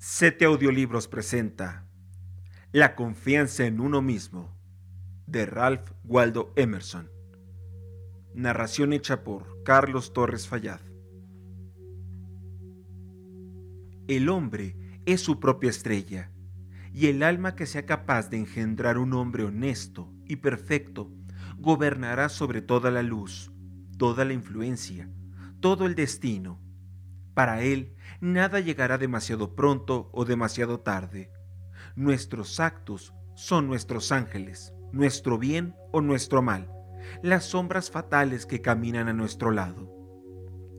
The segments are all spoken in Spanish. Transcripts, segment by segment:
Sete Audiolibros presenta La confianza en uno mismo de Ralph Waldo Emerson. Narración hecha por Carlos Torres Fallad. El hombre es su propia estrella, y el alma que sea capaz de engendrar un hombre honesto y perfecto gobernará sobre toda la luz, toda la influencia, todo el destino para Él, nada llegará demasiado pronto o demasiado tarde. Nuestros actos son nuestros ángeles, nuestro bien o nuestro mal, las sombras fatales que caminan a nuestro lado.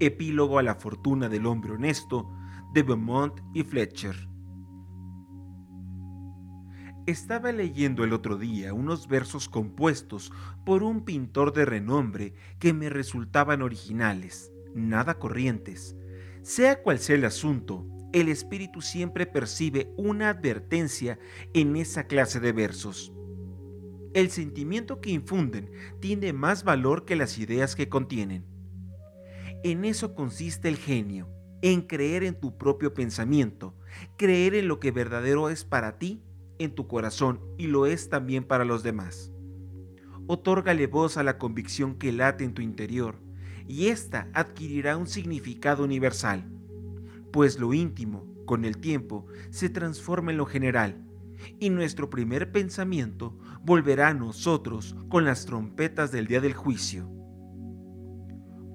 Epílogo a la fortuna del hombre honesto de Beaumont y Fletcher. Estaba leyendo el otro día unos versos compuestos por un pintor de renombre que me resultaban originales, nada corrientes, sea cual sea el asunto, el espíritu siempre percibe una advertencia en esa clase de versos. El sentimiento que infunden tiene más valor que las ideas que contienen. En eso consiste el genio, en creer en tu propio pensamiento, creer en lo que verdadero es para ti, en tu corazón, y lo es también para los demás. Otórgale voz a la convicción que late en tu interior, y ésta adquirirá un significado universal, pues lo íntimo, con el tiempo, se transforma en lo general, y nuestro primer pensamiento volverá a nosotros con las trompetas del día del juicio.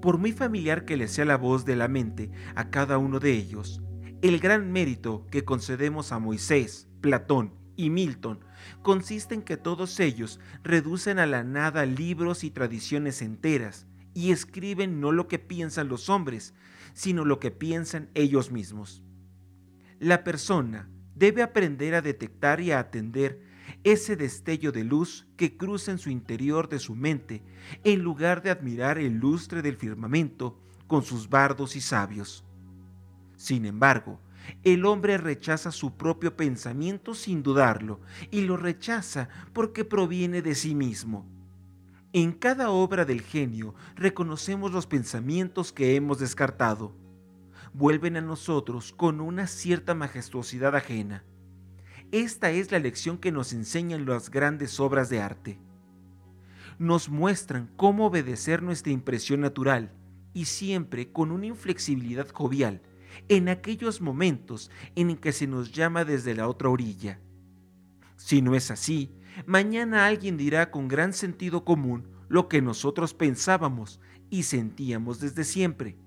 Por muy familiar que le sea la voz de la mente a cada uno de ellos, el gran mérito que concedemos a Moisés, Platón y Milton consiste en que todos ellos reducen a la nada libros y tradiciones enteras, y escriben no lo que piensan los hombres, sino lo que piensan ellos mismos. La persona debe aprender a detectar y a atender ese destello de luz que cruza en su interior de su mente, en lugar de admirar el lustre del firmamento con sus bardos y sabios. Sin embargo, el hombre rechaza su propio pensamiento sin dudarlo, y lo rechaza porque proviene de sí mismo en cada obra del genio reconocemos los pensamientos que hemos descartado. Vuelven a nosotros con una cierta majestuosidad ajena. Esta es la lección que nos enseñan las grandes obras de arte. Nos muestran cómo obedecer nuestra impresión natural y siempre con una inflexibilidad jovial en aquellos momentos en que se nos llama desde la otra orilla. Si no es así, mañana alguien dirá con gran sentido común lo que nosotros pensábamos y sentíamos desde siempre,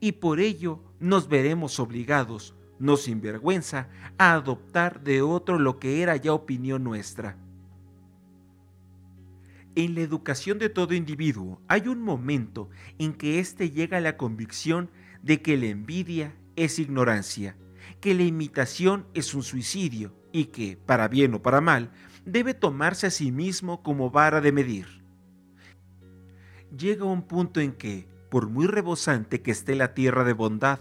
y por ello nos veremos obligados, no sin vergüenza, a adoptar de otro lo que era ya opinión nuestra. En la educación de todo individuo hay un momento en que éste llega a la convicción de que la envidia es ignorancia, que la imitación es un suicidio y que, para bien o para mal, debe tomarse a sí mismo como vara de medir. Llega un punto en que, por muy rebosante que esté la tierra de bondad,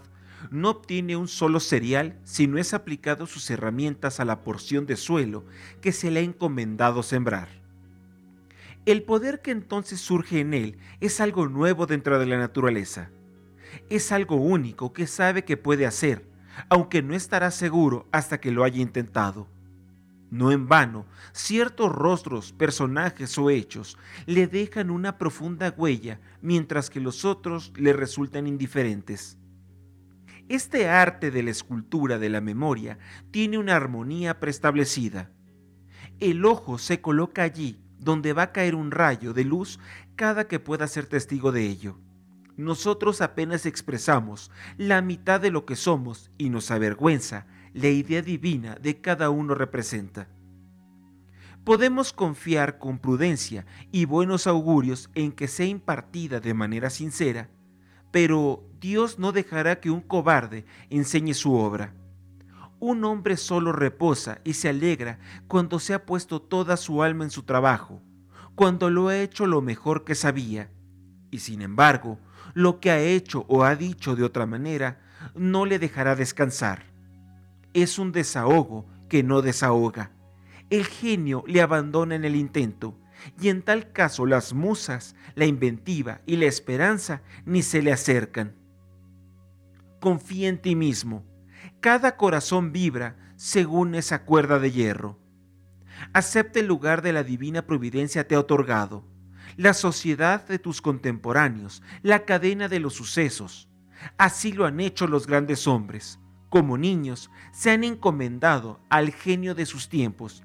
no obtiene un solo cereal si no es aplicado sus herramientas a la porción de suelo que se le ha encomendado sembrar. El poder que entonces surge en él es algo nuevo dentro de la naturaleza. Es algo único que sabe que puede hacer, aunque no estará seguro hasta que lo haya intentado. No en vano, ciertos rostros, personajes o hechos le dejan una profunda huella, mientras que los otros le resultan indiferentes. Este arte de la escultura de la memoria tiene una armonía preestablecida. El ojo se coloca allí donde va a caer un rayo de luz cada que pueda ser testigo de ello. Nosotros apenas expresamos la mitad de lo que somos y nos avergüenza la idea divina de cada uno representa. Podemos confiar con prudencia y buenos augurios en que sea impartida de manera sincera, pero Dios no dejará que un cobarde enseñe su obra. Un hombre solo reposa y se alegra cuando se ha puesto toda su alma en su trabajo, cuando lo ha hecho lo mejor que sabía, y sin embargo, lo que ha hecho o ha dicho de otra manera no le dejará descansar es un desahogo que no desahoga. El genio le abandona en el intento, y en tal caso las musas, la inventiva y la esperanza ni se le acercan. Confía en ti mismo, Cada corazón vibra según esa cuerda de hierro. Acepta el lugar de la divina providencia te ha otorgado, la sociedad de tus contemporáneos, la cadena de los sucesos. Así lo han hecho los grandes hombres. Como niños, se han encomendado al genio de sus tiempos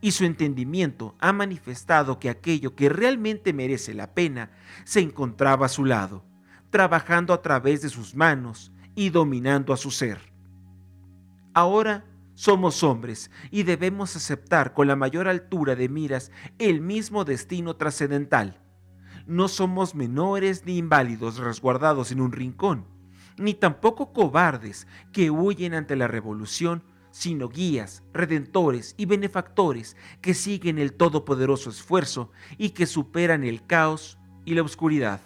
y su entendimiento ha manifestado que aquello que realmente merece la pena se encontraba a su lado, trabajando a través de sus manos y dominando a su ser. Ahora somos hombres y debemos aceptar con la mayor altura de miras el mismo destino trascendental. No somos menores ni inválidos resguardados en un rincón, ni tampoco cobardes que huyen ante la revolución sino guías, redentores y benefactores que siguen el todopoderoso esfuerzo y que superan el caos y la oscuridad.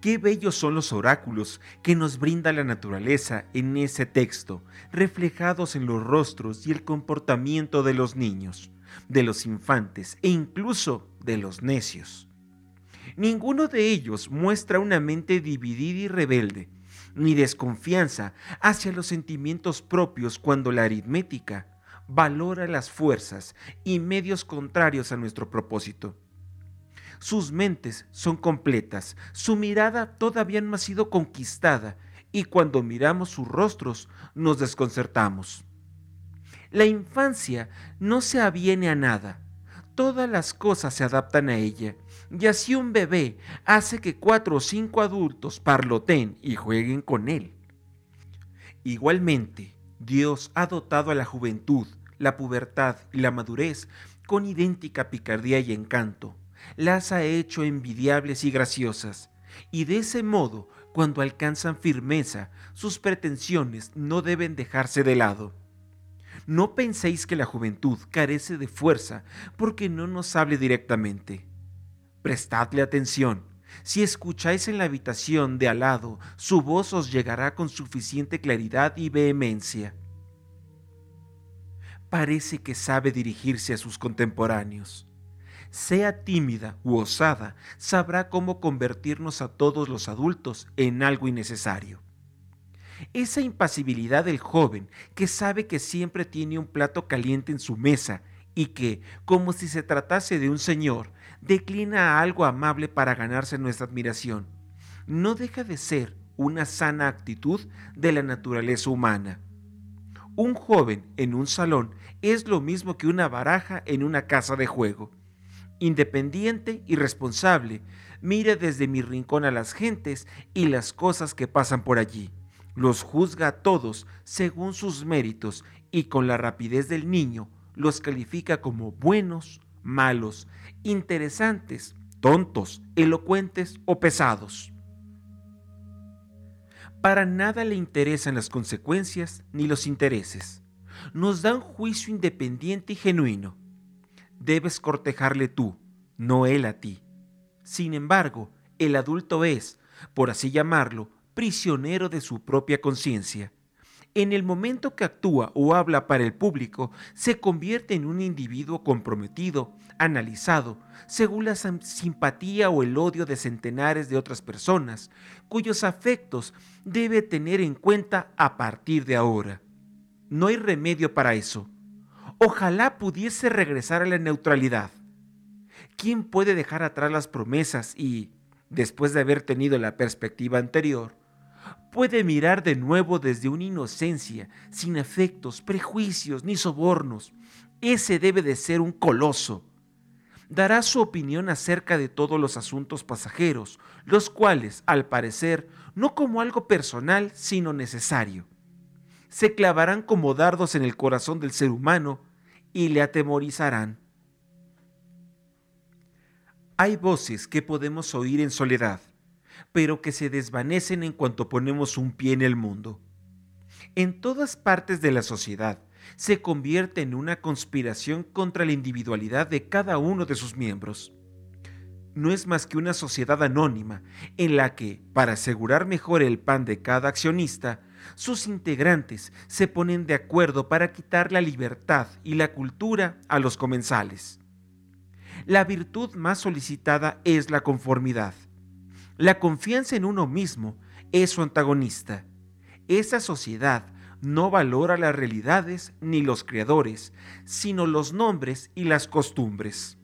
Qué bellos son los oráculos que nos brinda la naturaleza en ese texto, reflejados en los rostros y el comportamiento de los niños, de los infantes e incluso de los necios. Ninguno de ellos muestra una mente dividida y rebelde, ni desconfianza hacia los sentimientos propios cuando la aritmética valora las fuerzas y medios contrarios a nuestro propósito. Sus mentes son completas, su mirada todavía no ha sido conquistada y cuando miramos sus rostros nos desconcertamos. La infancia no se aviene a nada, todas las cosas se adaptan a ella y así un bebé hace que cuatro o cinco adultos parloten y jueguen con él. Igualmente, Dios ha dotado a la juventud, la pubertad y la madurez con idéntica picardía y encanto. Las ha hecho envidiables y graciosas, y de ese modo, cuando alcanzan firmeza, sus pretensiones no deben dejarse de lado. No penséis que la juventud carece de fuerza porque no nos hable directamente. Prestadle atención. Si escucháis en la habitación de al lado, su voz os llegará con suficiente claridad y vehemencia. Parece que sabe dirigirse a sus contemporáneos. Sea tímida u osada, sabrá cómo convertirnos a todos los adultos en algo innecesario. Esa impasibilidad del joven que sabe que siempre tiene un plato caliente en su mesa y que, como si se tratase de un señor, declina algo amable para ganarse nuestra admiración, no deja de ser una sana actitud de la naturaleza humana. Un joven en un salón es lo mismo que una baraja en una casa de juego. Independiente y responsable, mira desde mi rincón a las gentes y las cosas que pasan por allí. Los juzga a todos según sus méritos y con la rapidez del niño los califica como buenos, malos, interesantes, tontos, elocuentes o pesados. Para nada le interesan las consecuencias ni los intereses. Nos da un juicio independiente y genuino. Debes cortejarle tú, no él a ti. Sin embargo, el adulto es, por así llamarlo, prisionero de su propia conciencia en el momento que actúa o habla para el público, se convierte en un individuo comprometido, analizado, según la simpatía o el odio de centenares de otras personas, cuyos afectos debe tener en cuenta a partir de ahora. No hay remedio para eso. Ojalá pudiese regresar a la neutralidad. ¿Quién puede dejar atrás las promesas y, después de haber tenido la perspectiva anterior, puede mirar de nuevo desde una inocencia, sin efectos, prejuicios ni sobornos. Ese debe de ser un coloso. Dará su opinión acerca de todos los asuntos pasajeros, los cuales, al parecer, no como algo personal, sino necesario. Se clavarán como dardos en el corazón del ser humano y le atemorizarán. Hay voces que podemos oír en soledad, pero que se desvanecen en cuanto ponemos un pie en el mundo. En todas partes de la sociedad se convierte en una conspiración contra la individualidad de cada uno de sus miembros. No es más que una sociedad anónima en la que, para asegurar mejor el pan de cada accionista, sus integrantes se ponen de acuerdo para quitar la libertad y la cultura a los comensales. La virtud más solicitada es la conformidad. La confianza en uno mismo es su antagonista. Esa sociedad no valora las realidades ni los creadores, sino los nombres y las costumbres.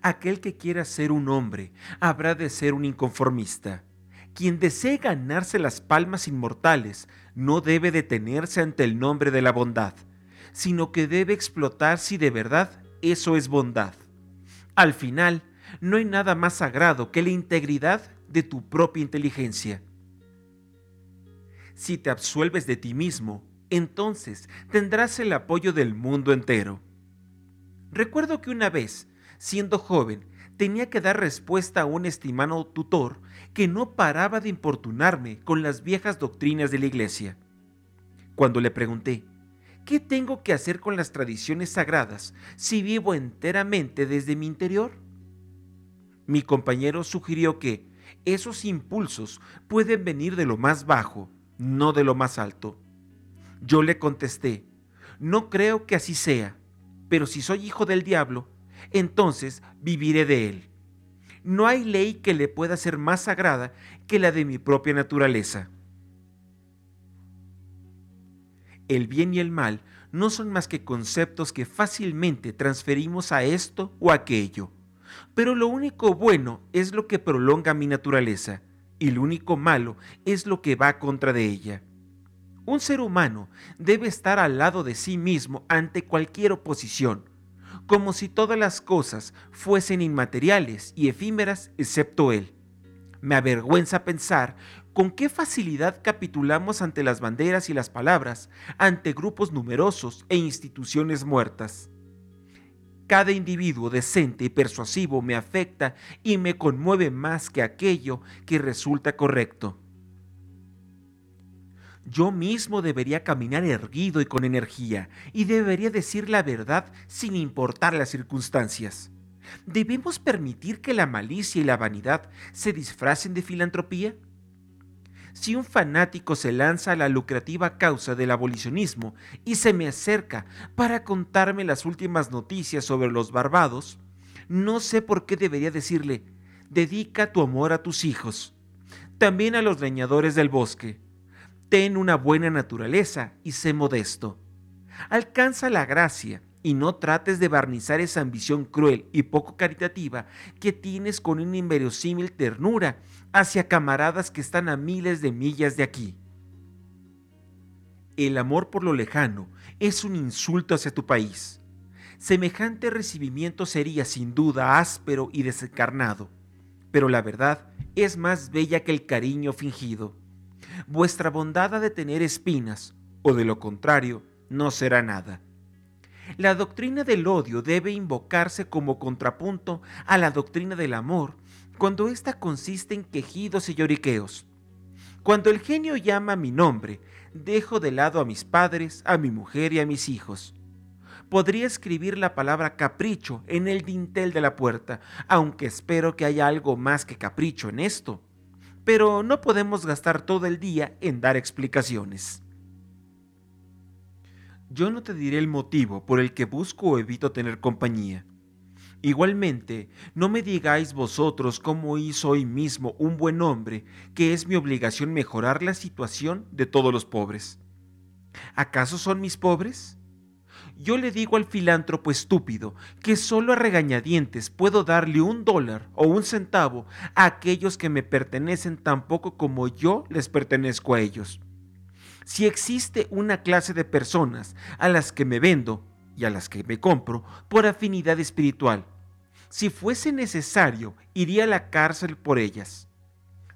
Aquel que quiera ser un hombre habrá de ser un inconformista. Quien desee ganarse las palmas inmortales no debe detenerse ante el nombre de la bondad, sino que debe explotar si de verdad eso es bondad. Al final, no hay nada más sagrado que la integridad de tu propia inteligencia. Si te absuelves de ti mismo, entonces tendrás el apoyo del mundo entero. Recuerdo que una vez siendo joven, tenía que dar respuesta a un estimado tutor que no paraba de importunarme con las viejas doctrinas de la iglesia. Cuando le pregunté, ¿qué tengo que hacer con las tradiciones sagradas si vivo enteramente desde mi interior? Mi compañero sugirió que esos impulsos pueden venir de lo más bajo, no de lo más alto. Yo le contesté, no creo que así sea, pero si soy hijo del diablo, entonces viviré de él. No hay ley que le pueda ser más sagrada que la de mi propia naturaleza. El bien y el mal no son más que conceptos que fácilmente transferimos a esto o aquello. Pero lo único bueno es lo que prolonga mi naturaleza y lo único malo es lo que va contra de ella. Un ser humano debe estar al lado de sí mismo ante cualquier oposición, como si todas las cosas fuesen inmateriales y efímeras excepto Él. Me avergüenza pensar con qué facilidad capitulamos ante las banderas y las palabras, ante grupos numerosos e instituciones muertas. Cada individuo decente y persuasivo me afecta y me conmueve más que aquello que resulta correcto. Yo mismo debería caminar erguido y con energía, y debería decir la verdad sin importar las circunstancias. ¿Debemos permitir que la malicia y la vanidad se disfracen de filantropía? Si un fanático se lanza a la lucrativa causa del abolicionismo y se me acerca para contarme las últimas noticias sobre los barbados, no sé por qué debería decirle, dedica tu amor a tus hijos, también a los leñadores del bosque, Ten una buena naturaleza y sé modesto. Alcanza la gracia y no trates de barnizar esa ambición cruel y poco caritativa que tienes con una inverosímil ternura hacia camaradas que están a miles de millas de aquí. El amor por lo lejano es un insulto hacia tu país. Semejante recibimiento sería sin duda áspero y desencarnado, pero la verdad es más bella que el cariño fingido vuestra bondad ha de tener espinas, o de lo contrario, no será nada. La doctrina del odio debe invocarse como contrapunto a la doctrina del amor, cuando ésta consiste en quejidos y lloriqueos. Cuando el genio llama mi nombre, dejo de lado a mis padres, a mi mujer y a mis hijos. Podría escribir la palabra capricho en el dintel de la puerta, aunque espero que haya algo más que capricho en esto pero no podemos gastar todo el día en dar explicaciones. Yo no te diré el motivo por el que busco o evito tener compañía. Igualmente, no me digáis vosotros cómo hizo hoy mismo un buen hombre, que es mi obligación mejorar la situación de todos los pobres. ¿Acaso son mis pobres? yo le digo al filántropo estúpido que solo a regañadientes puedo darle un dólar o un centavo a aquellos que me pertenecen tan poco como yo les pertenezco a ellos. Si existe una clase de personas a las que me vendo y a las que me compro por afinidad espiritual, si fuese necesario, iría a la cárcel por ellas.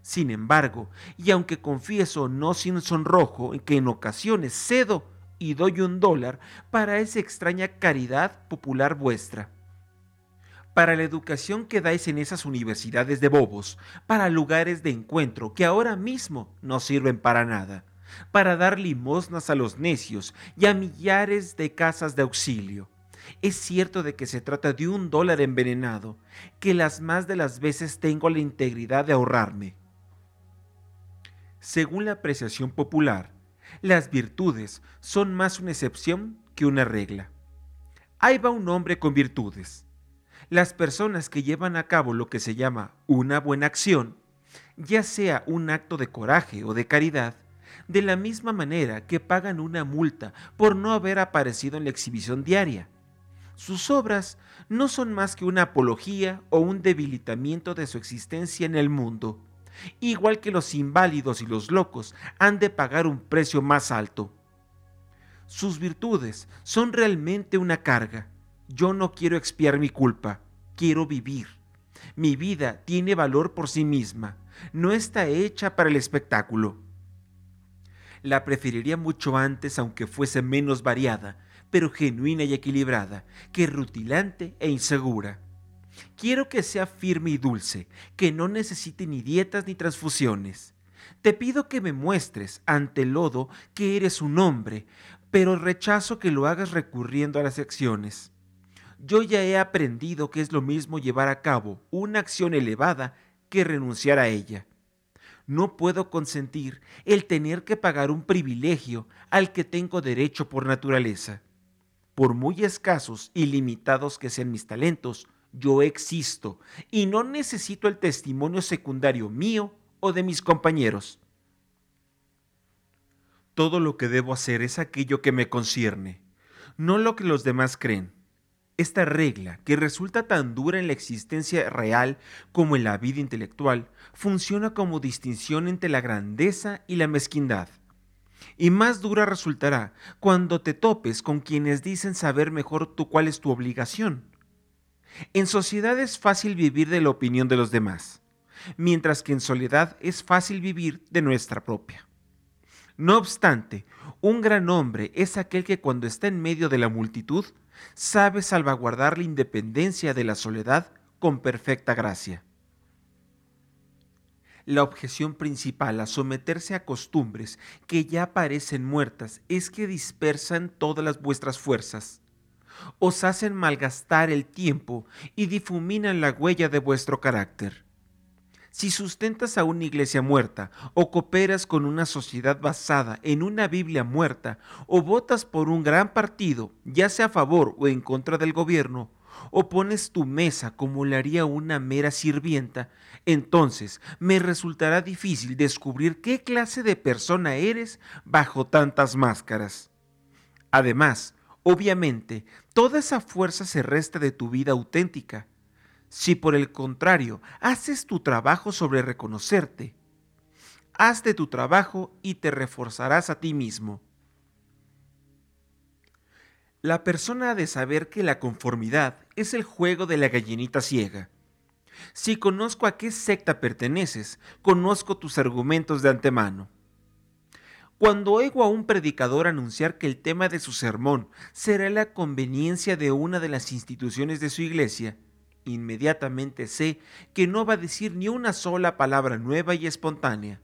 Sin embargo, y aunque confieso no sin sonrojo que en ocasiones cedo y doy un dólar para esa extraña caridad popular vuestra. Para la educación que dais en esas universidades de bobos, para lugares de encuentro que ahora mismo no sirven para nada, para dar limosnas a los necios y a millares de casas de auxilio. Es cierto de que se trata de un dólar envenenado, que las más de las veces tengo la integridad de ahorrarme. Según la apreciación popular, las virtudes son más una excepción que una regla. Ahí va un hombre con virtudes. Las personas que llevan a cabo lo que se llama una buena acción ya sea un acto de coraje o de caridad, de la misma manera que pagan una multa por no haber aparecido en la exhibición diaria. Sus obras no son más que una apología o un debilitamiento de su existencia en el mundo, igual que los inválidos y los locos han de pagar un precio más alto. Sus virtudes son realmente una carga. Yo no quiero expiar mi culpa, quiero vivir. Mi vida tiene valor por sí misma, no está hecha para el espectáculo. La preferiría mucho antes aunque fuese menos variada, pero genuina y equilibrada, que rutilante e insegura. Quiero que sea firme y dulce, que no necesite ni dietas ni transfusiones. Te pido que me muestres ante el lodo que eres un hombre, pero rechazo que lo hagas recurriendo a las acciones. Yo ya he aprendido que es lo mismo llevar a cabo una acción elevada que renunciar a ella. No puedo consentir el tener que pagar un privilegio al que tengo derecho por naturaleza. Por muy escasos y limitados que sean mis talentos, yo existo y no necesito el testimonio secundario mío o de mis compañeros. Todo lo que debo hacer es aquello que me concierne, no lo que los demás creen. Esta regla, que resulta tan dura en la existencia real como en la vida intelectual, funciona como distinción entre la grandeza y la mezquindad. Y más dura resultará cuando te topes con quienes dicen saber mejor tú cuál es tu obligación en sociedad es fácil vivir de la opinión de los demás, mientras que en soledad es fácil vivir de nuestra propia. No obstante, un gran hombre es aquel que cuando está en medio de la multitud sabe salvaguardar la independencia de la soledad con perfecta gracia. La objeción principal a someterse a costumbres que ya parecen muertas es que dispersan todas las vuestras fuerzas os hacen malgastar el tiempo y difuminan la huella de vuestro carácter. Si sustentas a una iglesia muerta, o cooperas con una sociedad basada en una Biblia muerta, o votas por un gran partido, ya sea a favor o en contra del gobierno, o pones tu mesa como le haría una mera sirvienta, entonces me resultará difícil descubrir qué clase de persona eres bajo tantas máscaras. Además, Obviamente, toda esa fuerza se resta de tu vida auténtica. Si por el contrario haces tu trabajo sobre reconocerte, haz de tu trabajo y te reforzarás a ti mismo. La persona ha de saber que la conformidad es el juego de la gallinita ciega. Si conozco a qué secta perteneces, conozco tus argumentos de antemano. Cuando oigo a un predicador anunciar que el tema de su sermón será la conveniencia de una de las instituciones de su iglesia, inmediatamente sé que no va a decir ni una sola palabra nueva y espontánea.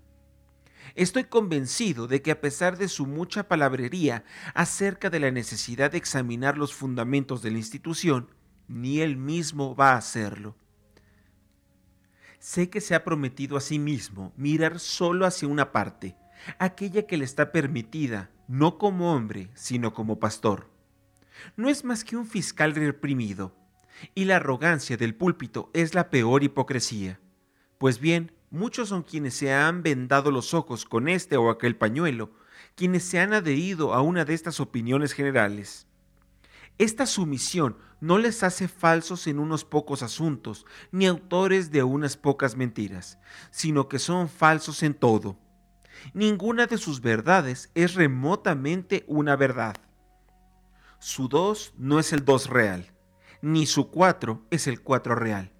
Estoy convencido de que a pesar de su mucha palabrería acerca de la necesidad de examinar los fundamentos de la institución, ni él mismo va a hacerlo. Sé que se ha prometido a sí mismo mirar solo hacia una parte, aquella que le está permitida, no como hombre, sino como pastor. No es más que un fiscal reprimido, y la arrogancia del púlpito es la peor hipocresía. Pues bien, muchos son quienes se han vendado los ojos con este o aquel pañuelo, quienes se han adherido a una de estas opiniones generales. Esta sumisión no les hace falsos en unos pocos asuntos, ni autores de unas pocas mentiras, sino que son falsos en todo Ninguna de sus verdades es remotamente una verdad. Su 2 no es el 2 real, ni su 4 es el 4 real.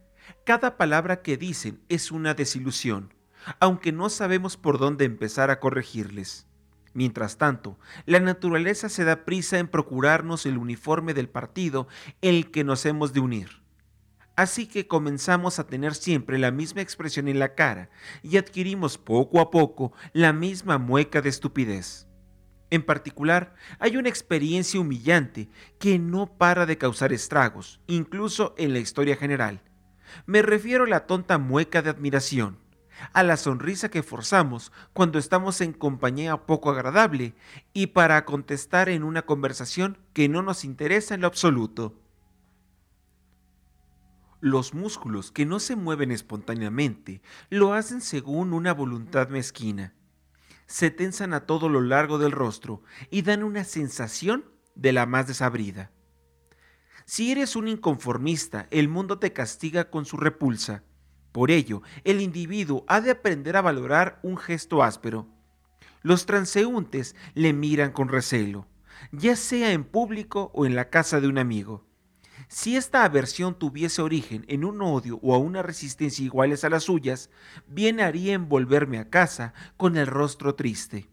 Cada palabra que dicen es una desilusión, aunque no sabemos por dónde empezar a corregirles. Mientras tanto, la naturaleza se da prisa en procurarnos el uniforme del partido el que nos hemos de unir. Así que comenzamos a tener siempre la misma expresión en la cara y adquirimos poco a poco la misma mueca de estupidez. En particular, hay una experiencia humillante que no para de causar estragos, incluso en la historia general. Me refiero a la tonta mueca de admiración, a la sonrisa que forzamos cuando estamos en compañía poco agradable y para contestar en una conversación que no nos interesa en lo absoluto. Los músculos que no se mueven espontáneamente lo hacen según una voluntad mezquina. Se tensan a todo lo largo del rostro y dan una sensación de la más desabrida. Si eres un inconformista, el mundo te castiga con su repulsa. Por ello, el individuo ha de aprender a valorar un gesto áspero. Los transeúntes le miran con recelo, ya sea en público o en la casa de un amigo. Si esta aversión tuviese origen en un odio o a una resistencia iguales a las suyas, bien haría envolverme a casa con el rostro triste.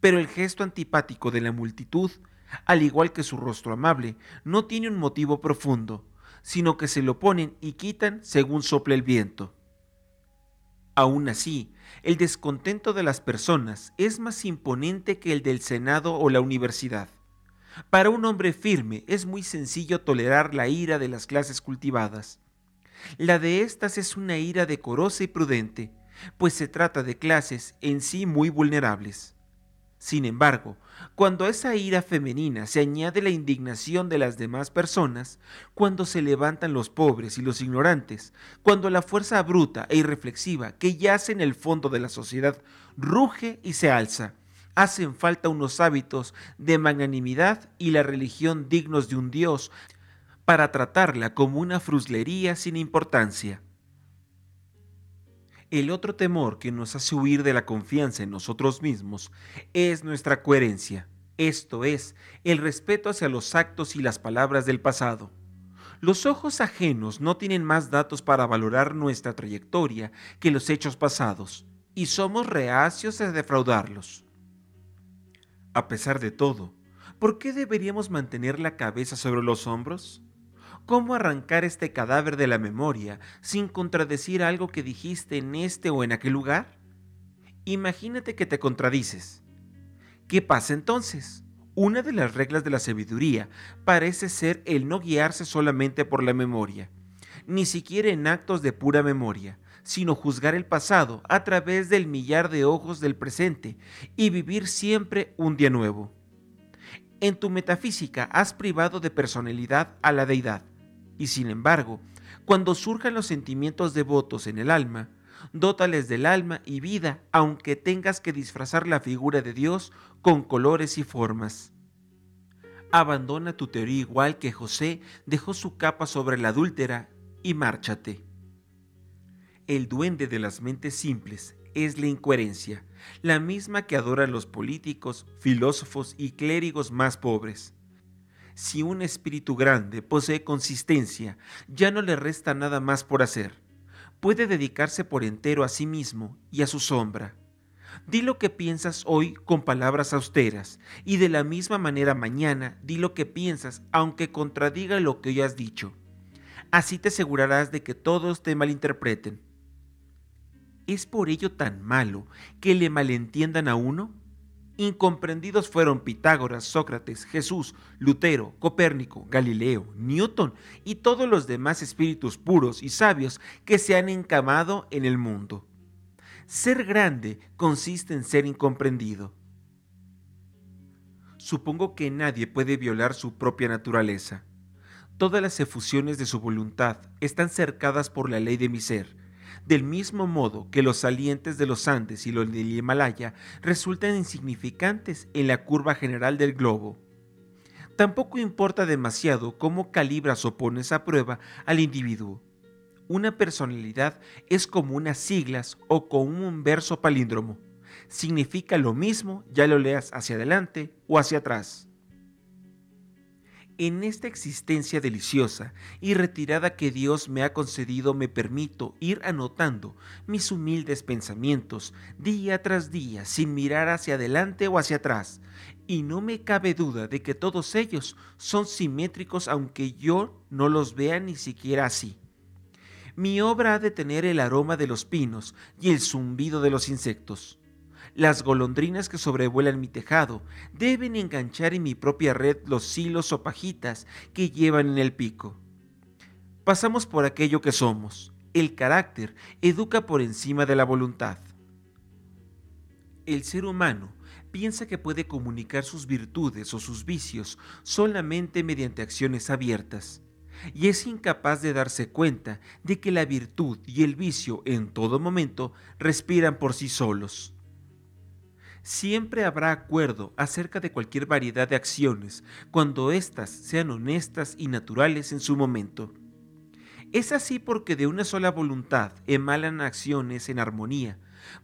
Pero el gesto antipático de la multitud, al igual que su rostro amable, no tiene un motivo profundo, sino que se lo ponen y quitan según sopla el viento. Aún así, el descontento de las personas es más imponente que el del Senado o la universidad. Para un hombre firme es muy sencillo tolerar la ira de las clases cultivadas. La de éstas es una ira decorosa y prudente, pues se trata de clases en sí muy vulnerables. Sin embargo, cuando a esa ira femenina se añade la indignación de las demás personas, cuando se levantan los pobres y los ignorantes, cuando la fuerza bruta e irreflexiva que yace en el fondo de la sociedad ruge y se alza, hacen falta unos hábitos de magnanimidad y la religión dignos de un Dios para tratarla como una fruslería sin importancia. El otro temor que nos hace huir de la confianza en nosotros mismos es nuestra coherencia, esto es, el respeto hacia los actos y las palabras del pasado. Los ojos ajenos no tienen más datos para valorar nuestra trayectoria que los hechos pasados, y somos reacios a defraudarlos. A pesar de todo, ¿por qué deberíamos mantener la cabeza sobre los hombros? ¿Cómo arrancar este cadáver de la memoria sin contradecir algo que dijiste en este o en aquel lugar? Imagínate que te contradices. ¿Qué pasa entonces? Una de las reglas de la sabiduría parece ser el no guiarse solamente por la memoria, ni siquiera en actos de pura memoria, sino juzgar el pasado a través del millar de ojos del presente y vivir siempre un día nuevo. En tu metafísica has privado de personalidad a la deidad, y sin embargo, cuando surjan los sentimientos devotos en el alma, dótales del alma y vida, aunque tengas que disfrazar la figura de Dios con colores y formas. Abandona tu teoría igual que José dejó su capa sobre la adúltera y márchate. El duende de las mentes simples es la incoherencia, la misma que adoran los políticos, filósofos y clérigos más pobres. Si un espíritu grande posee consistencia, ya no le resta nada más por hacer. Puede dedicarse por entero a sí mismo y a su sombra. Di lo que piensas hoy con palabras austeras, y de la misma manera mañana di lo que piensas aunque contradiga lo que hoy has dicho. Así te asegurarás de que todos te malinterpreten. ¿Es por ello tan malo que le malentiendan a uno? Incomprendidos fueron Pitágoras, Sócrates, Jesús, Lutero, Copérnico, Galileo, Newton y todos los demás espíritus puros y sabios que se han encamado en el mundo. Ser grande consiste en ser incomprendido. Supongo que nadie puede violar su propia naturaleza. Todas las efusiones de su voluntad están cercadas por la ley de mi ser, del mismo modo que los salientes de los Andes y los del Himalaya resultan insignificantes en la curva general del globo. Tampoco importa demasiado cómo calibras o pones a prueba al individuo. Una personalidad es como unas siglas o como un verso palíndromo. Significa lo mismo ya lo leas hacia adelante o hacia atrás. En esta existencia deliciosa y retirada que Dios me ha concedido me permito ir anotando mis humildes pensamientos día tras día sin mirar hacia adelante o hacia atrás, y no me cabe duda de que todos ellos son simétricos aunque yo no los vea ni siquiera así. Mi obra ha de tener el aroma de los pinos y el zumbido de los insectos. Las golondrinas que sobrevuelan mi tejado deben enganchar en mi propia red los hilos o pajitas que llevan en el pico. Pasamos por aquello que somos. El carácter educa por encima de la voluntad. El ser humano piensa que puede comunicar sus virtudes o sus vicios solamente mediante acciones abiertas. y es incapaz de darse cuenta de que la virtud y el vicio en todo momento respiran por sí solos. Siempre habrá acuerdo acerca de cualquier variedad de acciones cuando éstas sean honestas y naturales en su momento. Es así porque de una sola voluntad emanan acciones en armonía,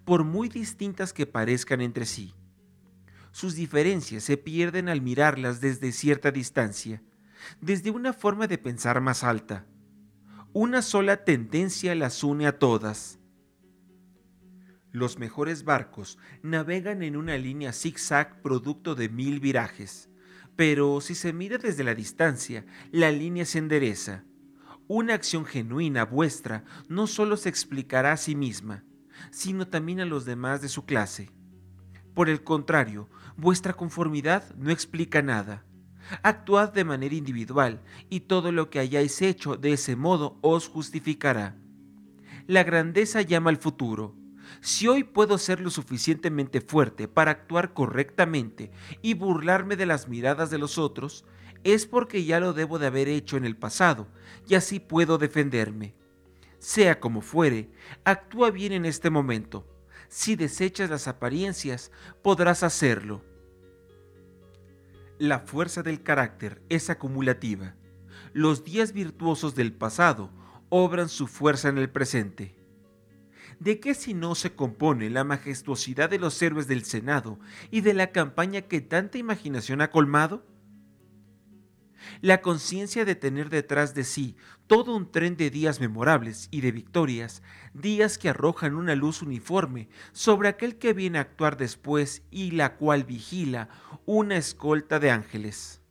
por muy distintas que parezcan entre sí. Sus diferencias se pierden al mirarlas desde cierta distancia, desde una forma de pensar más alta. Una sola tendencia las une a todas. Los mejores barcos navegan en una línea zigzag producto de mil virajes, pero si se mira desde la distancia, la línea se endereza. Una acción genuina vuestra no solo se explicará a sí misma, sino también a los demás de su clase. Por el contrario, vuestra conformidad no explica nada. Actuad de manera individual y todo lo que hayáis hecho de ese modo os justificará. La grandeza llama al futuro. Si hoy puedo ser lo suficientemente fuerte para actuar correctamente y burlarme de las miradas de los otros, es porque ya lo debo de haber hecho en el pasado y así puedo defenderme. Sea como fuere, actúa bien en este momento. Si desechas las apariencias, podrás hacerlo. La fuerza del carácter es acumulativa. Los días virtuosos del pasado obran su fuerza en el presente. ¿De qué si no se compone la majestuosidad de los héroes del Senado y de la campaña que tanta imaginación ha colmado? La conciencia de tener detrás de sí todo un tren de días memorables y de victorias, días que arrojan una luz uniforme sobre aquel que viene a actuar después y la cual vigila una escolta de ángeles.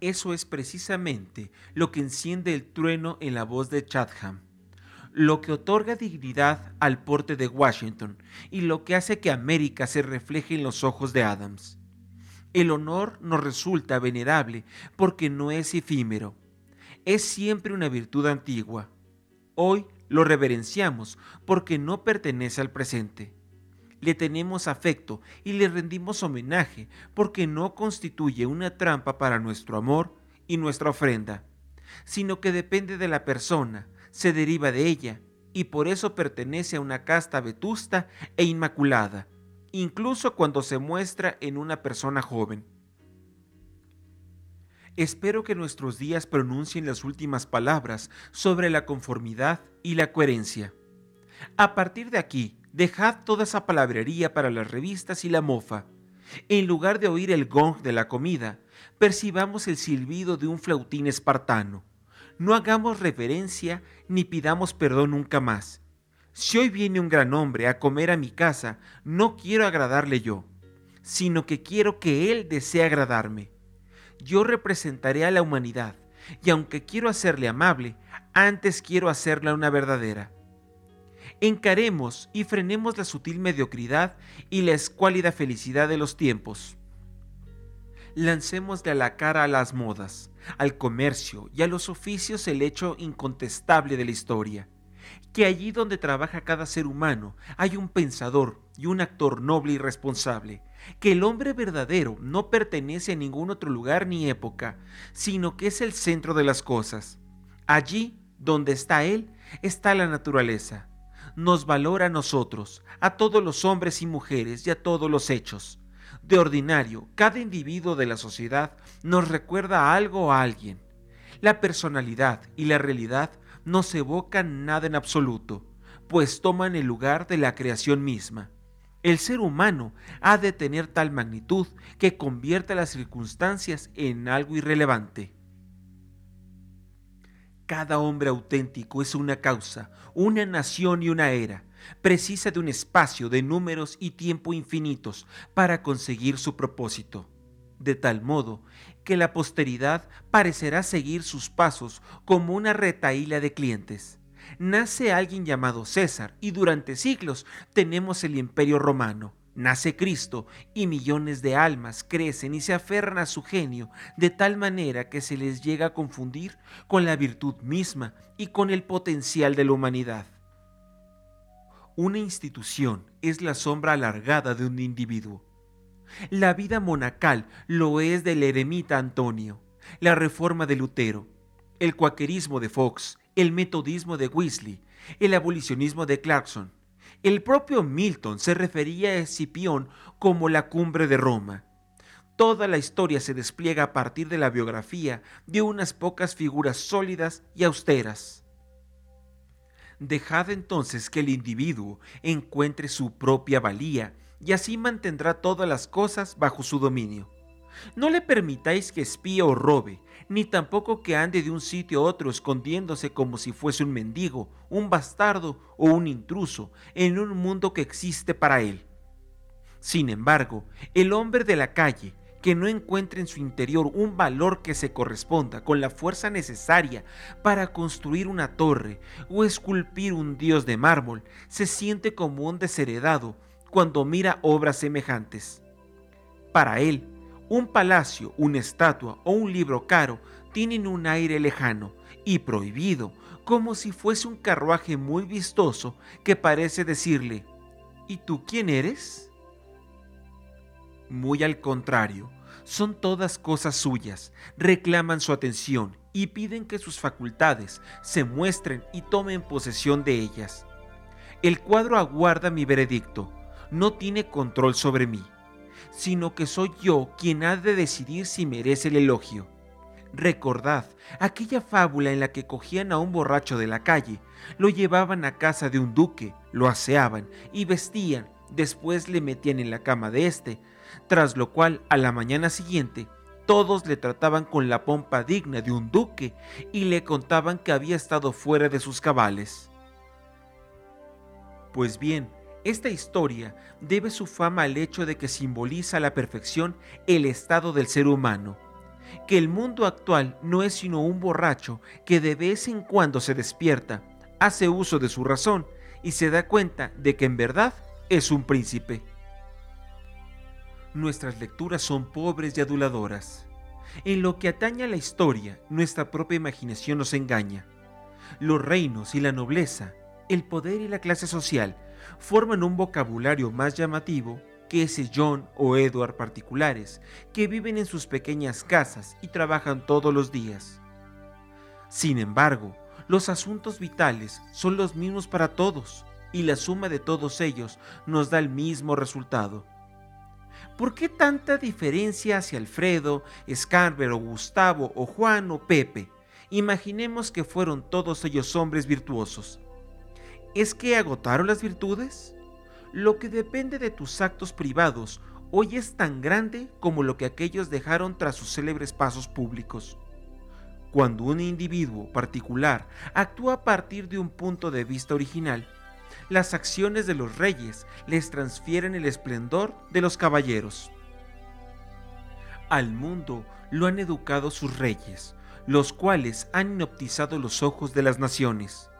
Eso es precisamente lo que enciende el trueno en la voz de Chatham, lo que otorga dignidad al porte de Washington y lo que hace que América se refleje en los ojos de Adams. El honor nos resulta venerable porque no es efímero. Es siempre una virtud antigua. Hoy lo reverenciamos porque no pertenece al presente. Le tenemos afecto y le rendimos homenaje porque no constituye una trampa para nuestro amor y nuestra ofrenda, sino que depende de la persona, se deriva de ella y por eso pertenece a una casta vetusta e inmaculada incluso cuando se muestra en una persona joven. Espero que nuestros días pronuncien las últimas palabras sobre la conformidad y la coherencia. A partir de aquí, dejad toda esa palabrería para las revistas y la mofa. En lugar de oír el gong de la comida, percibamos el silbido de un flautín espartano. No hagamos reverencia ni pidamos perdón nunca más si hoy viene un gran hombre a comer a mi casa, no quiero agradarle yo, sino que quiero que él desee agradarme. Yo representaré a la humanidad, y aunque quiero hacerle amable, antes quiero hacerla una verdadera. Encaremos y frenemos la sutil mediocridad y la escuálida felicidad de los tiempos. Lancémosle a la cara a las modas, al comercio y a los oficios el hecho incontestable de la historia que allí donde trabaja cada ser humano hay un pensador y un actor noble y responsable, que el hombre verdadero no pertenece a ningún otro lugar ni época, sino que es el centro de las cosas. Allí donde está Él está la naturaleza. Nos valora a nosotros, a todos los hombres y mujeres y a todos los hechos. De ordinario, cada individuo de la sociedad nos recuerda a algo o a alguien. La personalidad y la realidad no evocan nada en absoluto, pues toman el lugar de la creación misma. El ser humano ha de tener tal magnitud que convierta las circunstancias en algo irrelevante. Cada hombre auténtico es una causa, una nación y una era. Precisa de un espacio de números y tiempo infinitos para conseguir su propósito de tal modo que la posteridad parecerá seguir sus pasos como una retaíla de clientes. Nace alguien llamado César y durante siglos tenemos el imperio romano. Nace Cristo y millones de almas crecen y se aferran a su genio de tal manera que se les llega a confundir con la virtud misma y con el potencial de la humanidad. Una institución es la sombra alargada de un individuo la vida monacal lo es del eremita Antonio. la reforma de Lutero, el cuaquerismo de Fox, el metodismo de Weasley, el abolicionismo de Clarkson. El propio Milton se refería a Escipión como la cumbre de Roma. Toda la historia se despliega a partir de la biografía de unas pocas figuras sólidas y austeras. Dejad entonces que el individuo encuentre su propia valía y así mantendrá todas las cosas bajo su dominio. No le permitáis que espíe o robe, ni tampoco que ande de un sitio a otro escondiéndose como si fuese un mendigo, un bastardo o un intruso en un mundo que existe para él. Sin embargo, el hombre de la calle, que no encuentre en su interior un valor que se corresponda con la fuerza necesaria para construir una torre o esculpir un dios de mármol, se siente como un desheredado cuando mira obras semejantes. Para él, un palacio, una estatua o un libro caro tienen un aire lejano y prohibido, como si fuese un carruaje muy vistoso que parece decirle, ¿y tú quién eres? Muy al contrario, son todas cosas suyas, reclaman su atención y piden que sus facultades se muestren y tomen posesión de ellas. El cuadro aguarda mi veredicto, no tiene control sobre mí sino que soy yo quien ha de decidir si merece el elogio. Recordad aquella fábula en la que cogían a un borracho de la calle, lo llevaban a casa de un duque, lo aseaban y vestían, después le metían en la cama de éste, tras lo cual a la mañana siguiente todos le trataban con la pompa digna de un duque y le contaban que había estado fuera de sus cabales. Pues bien, esta historia debe su fama al hecho de que simboliza a la perfección el estado del ser humano, que el mundo actual no es sino un borracho que de vez en cuando se despierta, hace uso de su razón y se da cuenta de que en verdad es un príncipe. Nuestras lecturas son pobres y aduladoras. En lo que atañe a la historia, nuestra propia imaginación nos engaña. Los reinos y la nobleza, el poder y la clase social forman un vocabulario más llamativo que ese John o Edward particulares que viven en sus pequeñas casas y trabajan todos los días. Sin embargo, los asuntos vitales son los mismos para todos y la suma de todos ellos nos da el mismo resultado. ¿Por qué tanta diferencia hacia Alfredo, o Gustavo o Juan o Pepe? Imaginemos que fueron todos ellos hombres virtuosos. ¿Es que agotaron las virtudes? Lo que depende de tus actos privados hoy es tan grande como lo que aquellos dejaron tras sus célebres pasos públicos. Cuando un individuo particular actúa a partir de un punto de vista original, las acciones de los reyes les transfieren el esplendor de los caballeros. Al mundo lo han educado sus reyes, los cuales han inoptizado los ojos de las naciones.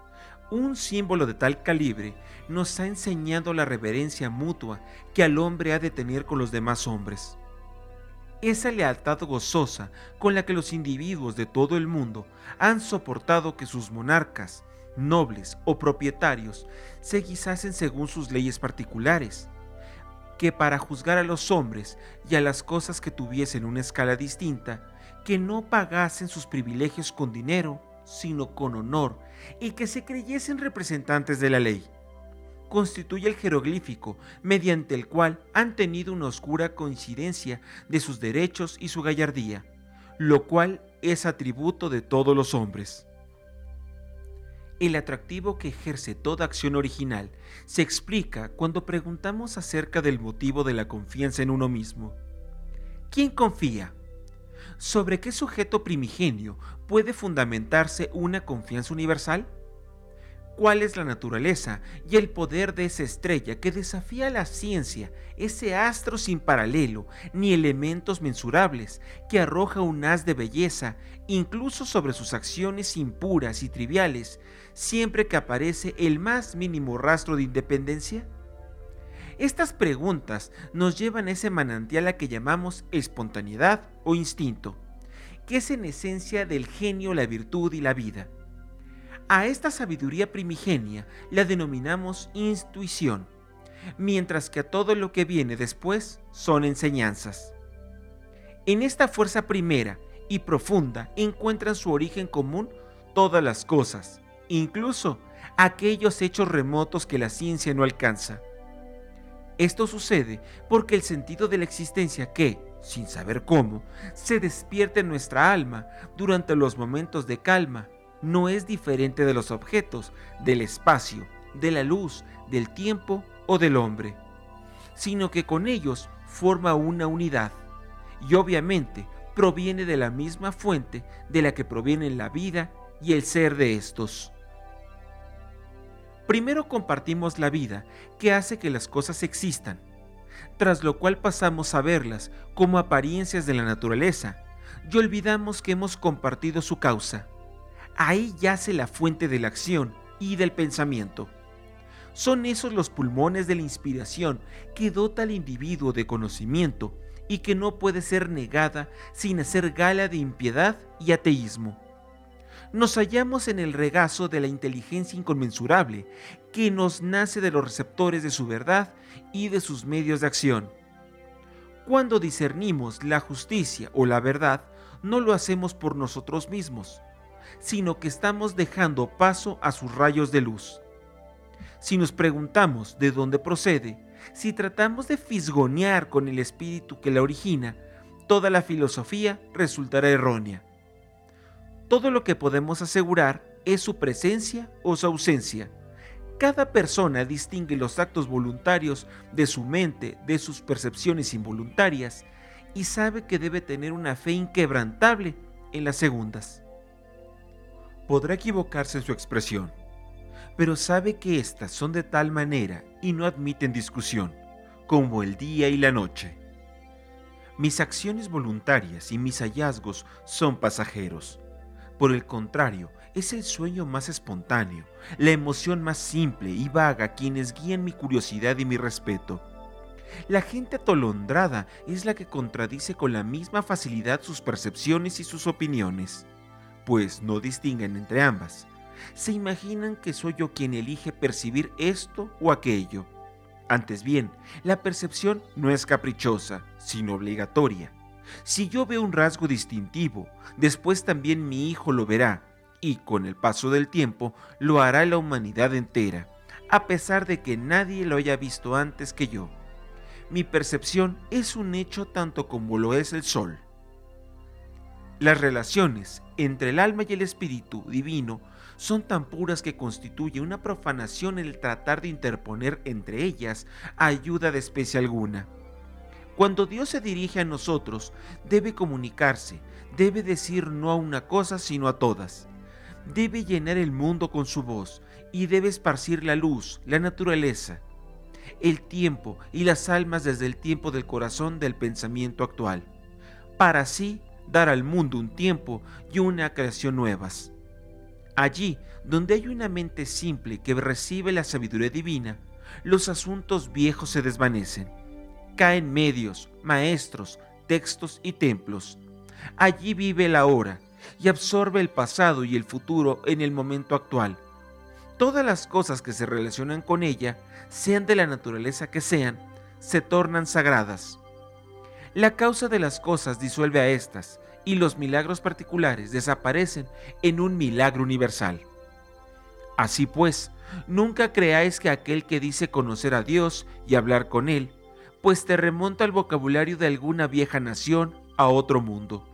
Un símbolo de tal calibre nos ha enseñado la reverencia mutua que al hombre ha de tener con los demás hombres. Esa lealtad gozosa con la que los individuos de todo el mundo han soportado que sus monarcas, nobles o propietarios se guisasen según sus leyes particulares, que para juzgar a los hombres y a las cosas que tuviesen una escala distinta, que no pagasen sus privilegios con dinero, sino con honor, y que se creyesen representantes de la ley. Constituye el jeroglífico mediante el cual han tenido una oscura coincidencia de sus derechos y su gallardía, lo cual es atributo de todos los hombres. El atractivo que ejerce toda acción original se explica cuando preguntamos acerca del motivo de la confianza en uno mismo. ¿Quién confía? ¿Sobre qué sujeto primigenio puede fundamentarse una confianza universal? ¿Cuál es la naturaleza y el poder de esa estrella que desafía la ciencia, ese astro sin paralelo ni elementos mensurables, que arroja un haz de belleza incluso sobre sus acciones impuras y triviales, siempre que aparece el más mínimo rastro de independencia? Estas preguntas nos llevan a ese manantial a que llamamos espontaneidad o instinto, que es en esencia del genio, la virtud y la vida. A esta sabiduría primigenia la denominamos intuición, mientras que a todo lo que viene después son enseñanzas. En esta fuerza primera y profunda encuentran su origen común todas las cosas, incluso aquellos hechos remotos que la ciencia no alcanza. Esto sucede porque el sentido de la existencia que, sin saber cómo, se despierta en nuestra alma durante los momentos de calma, no es diferente de los objetos, del espacio, de la luz, del tiempo o del hombre, sino que con ellos forma una unidad y obviamente proviene de la misma fuente de la que provienen la vida y el ser de estos. Primero compartimos la vida que hace que las cosas existan, tras lo cual pasamos a verlas como apariencias de la naturaleza y olvidamos que hemos compartido su causa. Ahí yace la fuente de la acción y del pensamiento. Son esos los pulmones de la inspiración que dota al individuo de conocimiento y que no puede ser negada sin hacer gala de impiedad y ateísmo. Nos hallamos en el regazo de la inteligencia inconmensurable que nos nace de los receptores de su verdad y de sus medios de acción. Cuando discernimos la justicia o la verdad, no lo hacemos por nosotros mismos, sino que estamos dejando paso a sus rayos de luz. Si nos preguntamos de dónde procede, si tratamos de fisgonear con el espíritu que la origina, toda la filosofía resultará errónea. Todo lo que podemos asegurar es su presencia o su ausencia. Cada persona distingue los actos voluntarios de su mente de sus percepciones involuntarias y sabe que debe tener una fe inquebrantable en las segundas. Podrá equivocarse en su expresión, pero sabe que éstas son de tal manera y no admiten discusión, como el día y la noche. Mis acciones voluntarias y mis hallazgos son pasajeros. Por el contrario, es el sueño más espontáneo, la emoción más simple y vaga quienes guían mi curiosidad y mi respeto. La gente atolondrada es la que contradice con la misma facilidad sus percepciones y sus opiniones, pues no distinguen entre ambas se imaginan que soy yo quien elige percibir esto o aquello. Antes bien, la percepción no es caprichosa, sino obligatoria. Si yo veo un rasgo distintivo, después también mi hijo lo verá, y con el paso del tiempo lo hará la humanidad entera, a pesar de que nadie lo haya visto antes que yo. Mi percepción es un hecho tanto como lo es el sol. Las relaciones entre el alma y el espíritu divino son tan puras que constituye una profanación el tratar de interponer entre ellas ayuda de especie alguna. Cuando Dios se dirige a nosotros, debe comunicarse, debe decir no a una cosa sino a todas. Debe llenar el mundo con su voz y debe esparcir la luz, la naturaleza, el tiempo y las almas desde el tiempo del corazón del pensamiento actual, para así dar al mundo un tiempo y una creación nuevas. Allí donde hay una mente simple que recibe la sabiduría divina, los asuntos viejos se desvanecen. Caen medios, maestros, textos y templos. Allí vive la hora y absorbe el pasado y el futuro en el momento actual. Todas las cosas que se relacionan con ella, sean de la naturaleza que sean, se tornan sagradas. La causa de las cosas disuelve a éstas y los milagros particulares desaparecen en un milagro universal. Así pues, nunca creáis que aquel que dice conocer a Dios y hablar con Él, pues te remonta al vocabulario de alguna vieja nación a otro mundo.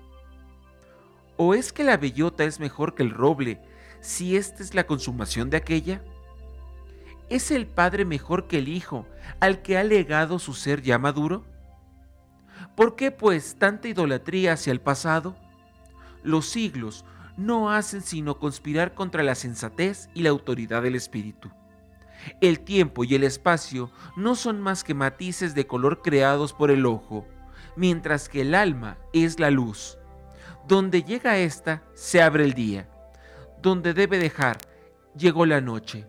¿O es que la bellota es mejor que el roble si esta es la consumación de aquella? ¿Es el padre mejor que el hijo al que ha legado su ser ya maduro? ¿Por qué pues tanta idolatría hacia el pasado? Los siglos no hacen sino conspirar contra la sensatez y la autoridad del espíritu. El tiempo y el espacio no son más que matices de color creados por el ojo, mientras que el alma es la luz. Donde llega ésta, se abre el día. Donde debe dejar, llegó la noche.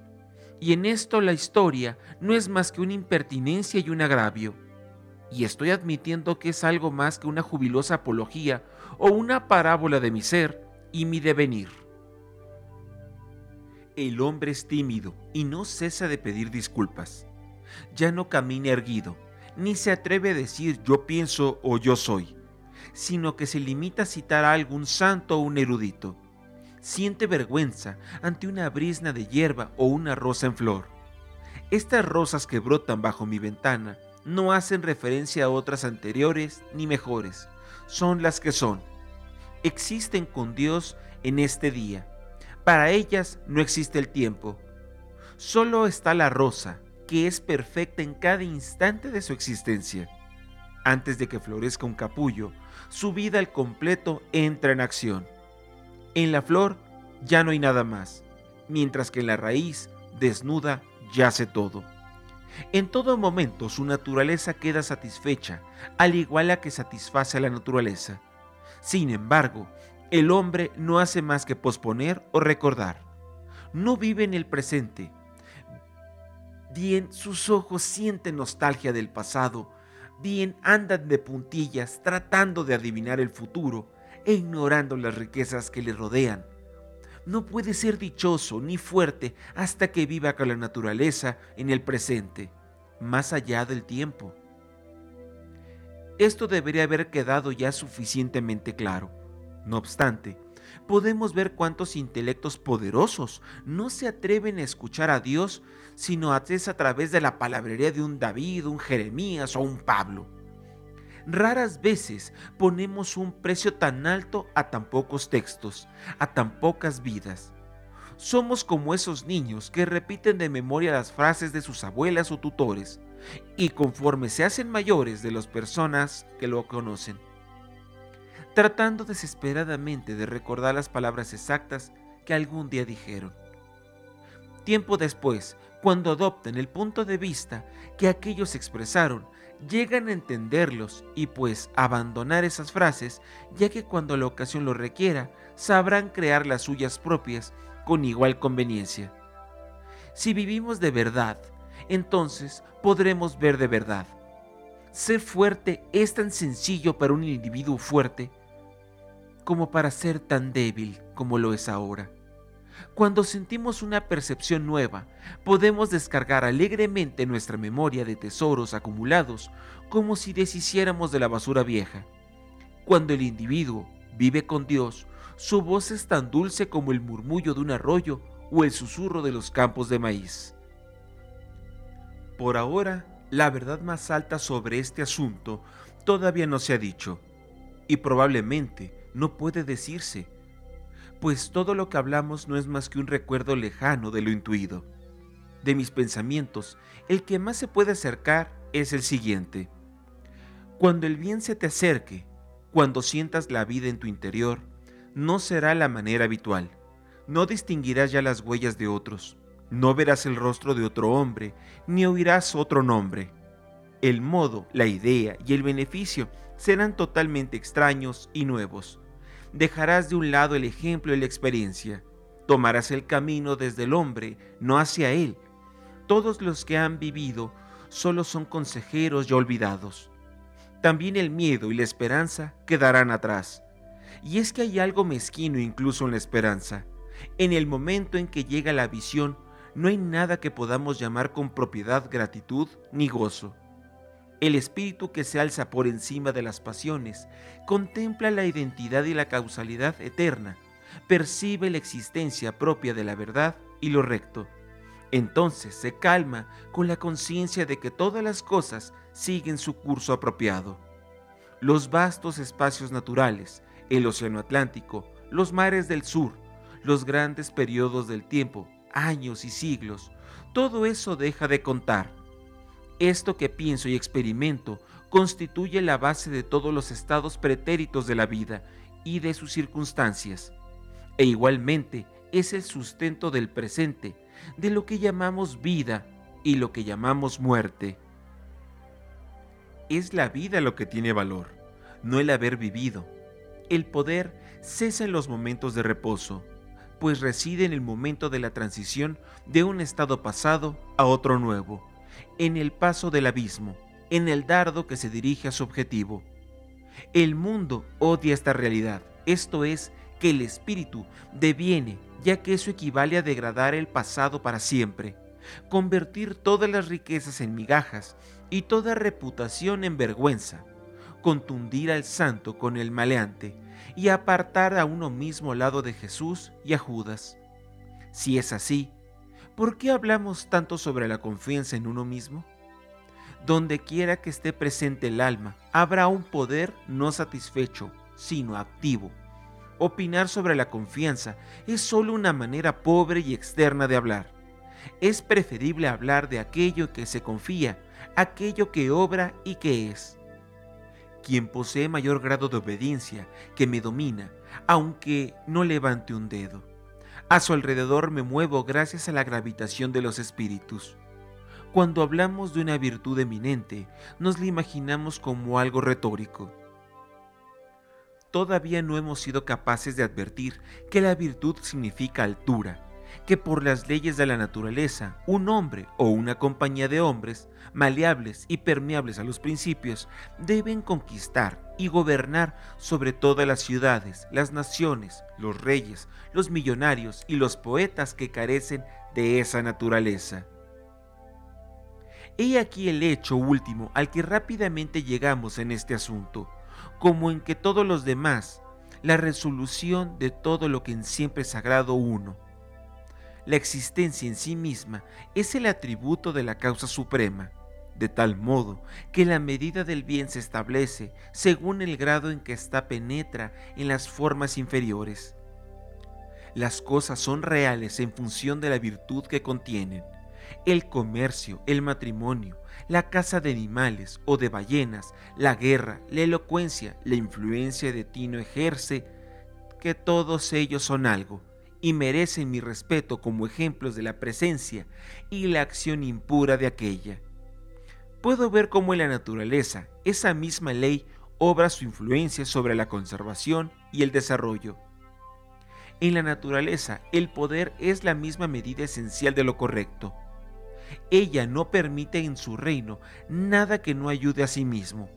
Y en esto la historia no es más que una impertinencia y un agravio y estoy admitiendo que es algo más que una jubilosa apología o una parábola de mi ser y mi devenir. El hombre es tímido y no cesa de pedir disculpas. Ya no camina erguido, ni se atreve a decir yo pienso o yo soy. sino que se limita a citar a algún santo o un erudito. Siente vergüenza ante una brisna de hierba o una rosa en flor. Estas rosas que brotan bajo mi ventana no hacen referencia a otras anteriores ni mejores, son las que son. Existen con Dios en este día. Para ellas no existe el tiempo. Solo está la rosa, que es perfecta en cada instante de su existencia. Antes de que florezca un capullo, su vida al completo entra en acción. En la flor ya no hay nada más, mientras que en la raíz, desnuda, yace todo. En todo momento su naturaleza queda satisfecha, al igual a que satisface a la naturaleza. Sin embargo, el hombre no hace más que posponer o recordar. No vive en el presente. Bien, sus ojos sienten nostalgia del pasado. Bien, andan de puntillas tratando de adivinar el futuro e ignorando las riquezas que le rodean no puede ser dichoso ni fuerte hasta que viva con la naturaleza en el presente, más allá del tiempo. Esto debería haber quedado ya suficientemente claro. No obstante, podemos ver cuántos intelectos poderosos no se atreven a escuchar a Dios sino a través de la palabrería de un David, un Jeremías o un Pablo Raras veces ponemos un precio tan alto a tan pocos textos, a tan pocas vidas. Somos como esos niños que repiten de memoria las frases de sus abuelas o tutores, y conforme se hacen mayores de las personas que lo conocen, tratando desesperadamente de recordar las palabras exactas que algún día dijeron. Tiempo después, cuando adopten el punto de vista que aquellos expresaron, llegan a entenderlos y pues abandonar esas frases, ya que cuando la ocasión lo requiera, sabrán crear las suyas propias con igual conveniencia. Si vivimos de verdad, entonces podremos ver de verdad. Ser fuerte es tan sencillo para un individuo fuerte como para ser tan débil como lo es ahora. Cuando sentimos una percepción nueva, podemos descargar alegremente nuestra memoria de tesoros acumulados como si deshiciéramos de la basura vieja. Cuando el individuo vive con Dios, su voz es tan dulce como el murmullo de un arroyo o el susurro de los campos de maíz. Por ahora, la verdad más alta sobre este asunto todavía no se ha dicho, y probablemente no puede decirse pues todo lo que hablamos no es más que un recuerdo lejano de lo intuido. De mis pensamientos, el que más se puede acercar es el siguiente. Cuando el bien se te acerque, cuando sientas la vida en tu interior, no será la manera habitual. No distinguirás ya las huellas de otros, no verás el rostro de otro hombre, ni oirás otro nombre. El modo, la idea y el beneficio serán totalmente extraños y nuevos dejarás de un lado el ejemplo y la experiencia. Tomarás el camino desde el hombre, no hacia él. Todos los que han vivido solo son consejeros y olvidados. También el miedo y la esperanza quedarán atrás. Y es que hay algo mezquino incluso en la esperanza. En el momento en que llega la visión, no hay nada que podamos llamar con propiedad gratitud ni gozo. El espíritu que se alza por encima de las pasiones contempla la identidad y la causalidad eterna, percibe la existencia propia de la verdad y lo recto. Entonces se calma con la conciencia de que todas las cosas siguen su curso apropiado. Los vastos espacios naturales, el océano Atlántico, los mares del sur, los grandes periodos del tiempo, años y siglos, todo eso deja de contar esto que pienso y experimento constituye la base de todos los estados pretéritos de la vida y de sus circunstancias, e igualmente es el sustento del presente, de lo que llamamos vida y lo que llamamos muerte. Es la vida lo que tiene valor, no el haber vivido. El poder cesa en los momentos de reposo, pues reside en el momento de la transición de un estado pasado a otro nuevo en el paso del abismo, en el dardo que se dirige a su objetivo. El mundo odia esta realidad, esto es, que el espíritu deviene, ya que eso equivale a degradar el pasado para siempre, convertir todas las riquezas en migajas y toda reputación en vergüenza. contundir al santo con el maleante y apartar a uno mismo al lado de Jesús y a Judas. Si es así, ¿por qué hablamos tanto sobre la confianza en uno mismo? Donde quiera que esté presente el alma, habrá un poder no satisfecho, sino activo. Opinar sobre la confianza es solo una manera pobre y externa de hablar. Es preferible hablar de aquello que se confía, aquello que obra y que es. Quien posee mayor grado de obediencia, que me domina, aunque no levante un dedo. A su alrededor me muevo gracias a la gravitación de los espíritus. Cuando hablamos de una virtud eminente, nos la imaginamos como algo retórico. Todavía no hemos sido capaces de advertir que la virtud significa altura, que por las leyes de la naturaleza, un hombre o una compañía de hombres, maleables y permeables a los principios, deben conquistar y gobernar sobre todas las ciudades, las naciones, los reyes, los millonarios y los poetas que carecen de esa naturaleza. He aquí el hecho último al que rápidamente llegamos en este asunto, como en que todos los demás, la resolución de todo lo que en siempre sagrado uno, la existencia en sí misma es el atributo de la causa suprema, de tal modo que la medida del bien se establece según el grado en que ésta penetra en las formas inferiores. Las cosas son reales en función de la virtud que contienen. El comercio, el matrimonio, la caza de animales o de ballenas, la guerra, la elocuencia, la influencia de Tino ejerce, que todos ellos son algo y merecen mi respeto como ejemplos de la presencia y la acción impura de aquella. Puedo ver cómo en la naturaleza esa misma ley obra su influencia sobre la conservación y el desarrollo. En la naturaleza el poder es la misma medida esencial de lo correcto. Ella no permite en su reino nada que no ayude a sí mismo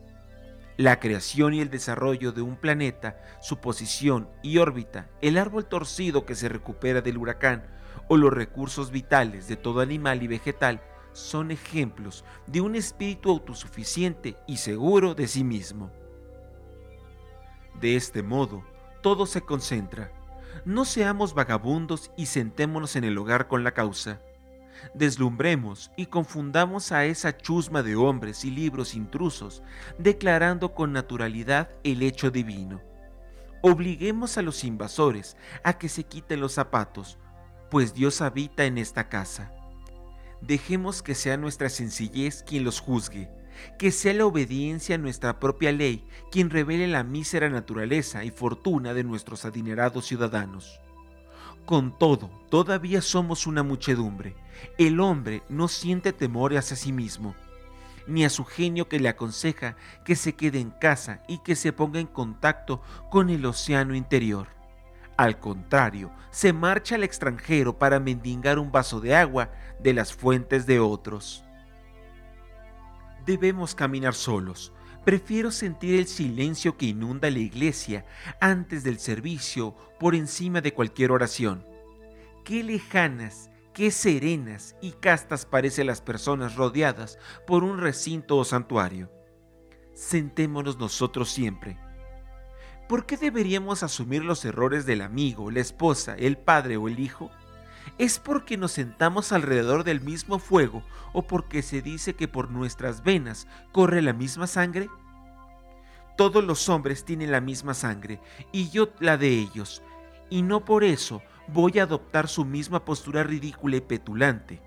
la creación y el desarrollo de un planeta, su posición y órbita, el árbol torcido que se recupera del huracán o los recursos vitales de todo animal y vegetal son ejemplos de un espíritu autosuficiente y seguro de sí mismo. De este modo, todo se concentra. No seamos vagabundos y sentémonos en el hogar con la causa deslumbremos y confundamos a esa chusma de hombres y libros intrusos, declarando con naturalidad el hecho divino. Obliguemos a los invasores a que se quiten los zapatos, pues Dios habita en esta casa. Dejemos que sea nuestra sencillez quien los juzgue, que sea la obediencia a nuestra propia ley quien revele la mísera naturaleza y fortuna de nuestros adinerados ciudadanos. Con todo, todavía somos una muchedumbre. El hombre no siente temor hacia sí mismo, ni a su genio que le aconseja que se quede en casa y que se ponga en contacto con el océano interior. Al contrario, se marcha al extranjero para mendigar un vaso de agua de las fuentes de otros. Debemos caminar solos, Prefiero sentir el silencio que inunda la iglesia antes del servicio por encima de cualquier oración. Qué lejanas, qué serenas y castas parecen las personas rodeadas por un recinto o santuario. Sentémonos nosotros siempre. ¿Por qué deberíamos asumir los errores del amigo, la esposa, el padre o el hijo? ¿Es porque nos sentamos alrededor del mismo fuego o porque se dice que por nuestras venas corre la misma sangre? Todos los hombres tienen la misma sangre y yo la de ellos, y no por eso voy a adoptar su misma postura ridícula y petulante,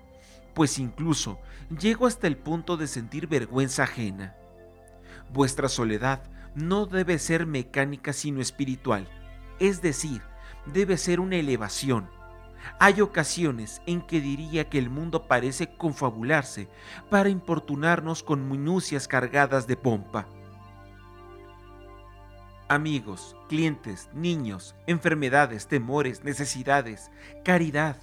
pues incluso llego hasta el punto de sentir vergüenza ajena. Vuestra soledad no debe ser mecánica sino espiritual, es decir, debe ser una elevación hay ocasiones en que diría que el mundo parece confabularse para importunarnos con minucias cargadas de pompa. Amigos, clientes, niños, enfermedades, temores, necesidades, caridad.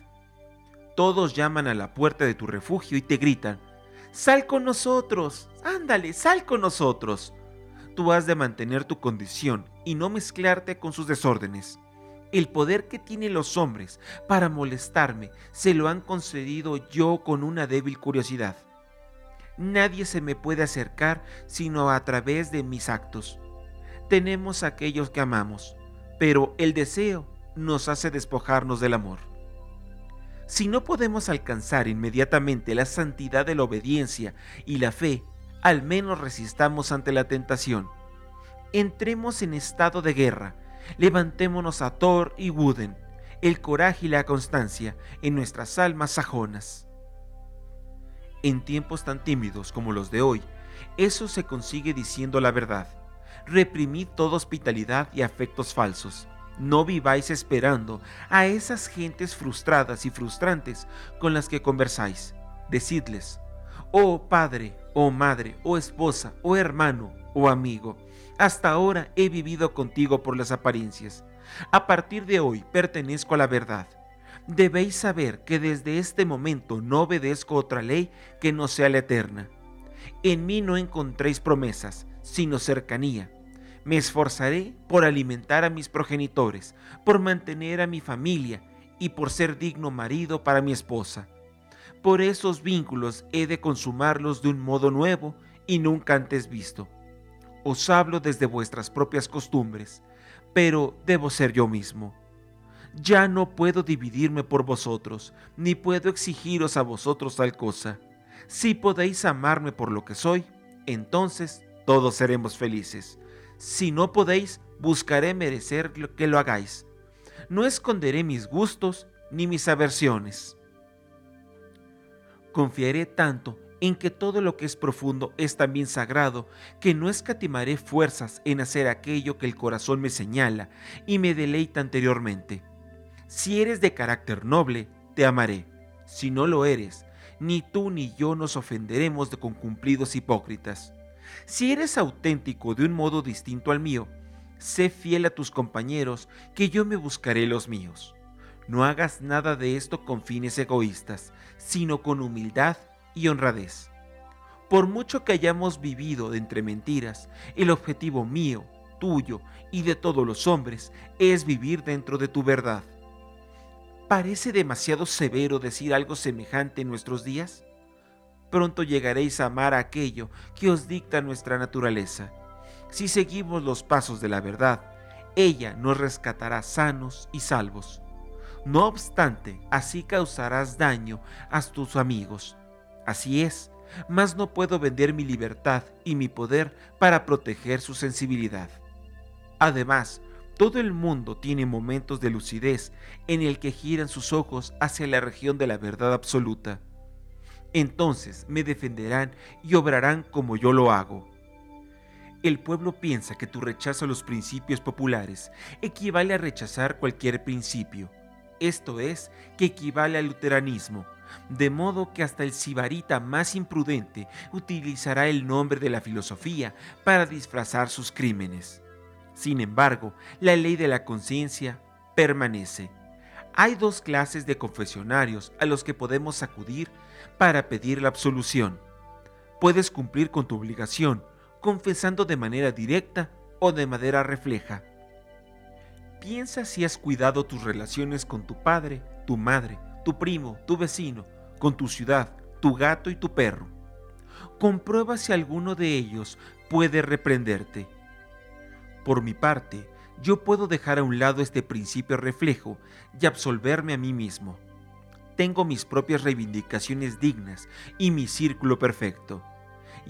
Todos llaman a la puerta de tu refugio y te gritan, Sal con nosotros, ándale, sal con nosotros. Tú has de mantener tu condición y no mezclarte con sus desórdenes. El poder que tienen los hombres para molestarme se lo han concedido yo con una débil curiosidad. nadie se me puede acercar sino a través de mis actos. Tenemos aquellos que amamos, pero el deseo nos hace despojarnos del amor. Si no podemos alcanzar inmediatamente la santidad de la obediencia y la fe, al menos resistamos ante la tentación. Entremos en estado de guerra, levantémonos a Thor y Wooden, el coraje y la constancia en nuestras almas sajonas. En tiempos tan tímidos como los de hoy, eso se consigue diciendo la verdad. Reprimid toda hospitalidad y afectos falsos. No viváis esperando a esas gentes frustradas y frustrantes con las que conversáis. Decidles, oh padre, oh madre, oh esposa, oh hermano, oh amigo, hasta ahora he vivido contigo por las apariencias. A partir de hoy pertenezco a la verdad. Debéis saber que desde este momento no obedezco otra ley que no sea la eterna. En mí no encontréis promesas, sino cercanía. Me esforzaré por alimentar a mis progenitores, por mantener a mi familia y por ser digno marido para mi esposa. Por esos vínculos he de consumarlos de un modo nuevo y nunca antes visto. Os hablo desde vuestras propias costumbres, pero debo ser yo mismo. Ya no puedo dividirme por vosotros, ni puedo exigiros a vosotros tal cosa. Si podéis amarme por lo que soy, entonces todos seremos felices. Si no podéis, buscaré merecer que lo hagáis. No esconderé mis gustos ni mis aversiones. Confiaré tanto en que todo lo que es profundo es también sagrado, que no escatimaré fuerzas en hacer aquello que el corazón me señala y me deleita anteriormente. Si eres de carácter noble, te amaré. Si no lo eres, ni tú ni yo nos ofenderemos de con cumplidos hipócritas. Si eres auténtico de un modo distinto al mío, sé fiel a tus compañeros, que yo me buscaré los míos. No hagas nada de esto con fines egoístas, sino con humildad y honradez. Por mucho que hayamos vivido entre mentiras, el objetivo mío, tuyo y de todos los hombres es vivir dentro de tu verdad. ¿Parece demasiado severo decir algo semejante en nuestros días? Pronto llegaréis a amar aquello que os dicta nuestra naturaleza. Si seguimos los pasos de la verdad, ella nos rescatará sanos y salvos. No obstante, así causarás daño a tus amigos. Así es, mas no puedo vender mi libertad y mi poder para proteger su sensibilidad. Además, todo el mundo tiene momentos de lucidez en el que giran sus ojos hacia la región de la verdad absoluta. Entonces me defenderán y obrarán como yo lo hago. El pueblo piensa que tu rechazo a los principios populares equivale a rechazar cualquier principio esto es, que equivale al luteranismo, de modo que hasta el sibarita más imprudente utilizará el nombre de la filosofía para disfrazar sus crímenes. Sin embargo, la ley de la conciencia permanece. Hay dos clases de confesionarios a los que podemos acudir para pedir la absolución. Puedes cumplir con tu obligación confesando de manera directa o de manera refleja. Piensa si has cuidado tus relaciones con tu padre, tu madre, tu primo, tu vecino, con tu ciudad, tu gato y tu perro. Comprueba si alguno de ellos puede reprenderte. Por mi parte, yo puedo dejar a un lado este principio reflejo y absolverme a mí mismo. Tengo mis propias reivindicaciones dignas y mi círculo perfecto.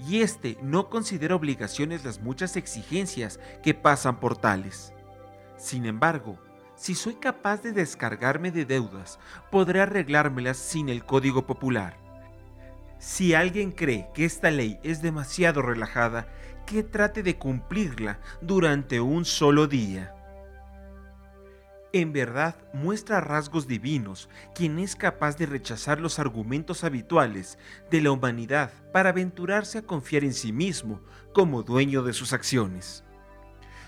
Y este no considera obligaciones las muchas exigencias que pasan por tales. Sin embargo, si soy capaz de descargarme de deudas, podré arreglármelas sin el código popular. Si alguien cree que esta ley es demasiado relajada, que trate de cumplirla durante un solo día. En verdad muestra rasgos divinos quien es capaz de rechazar los argumentos habituales de la humanidad para aventurarse a confiar en sí mismo como dueño de sus acciones.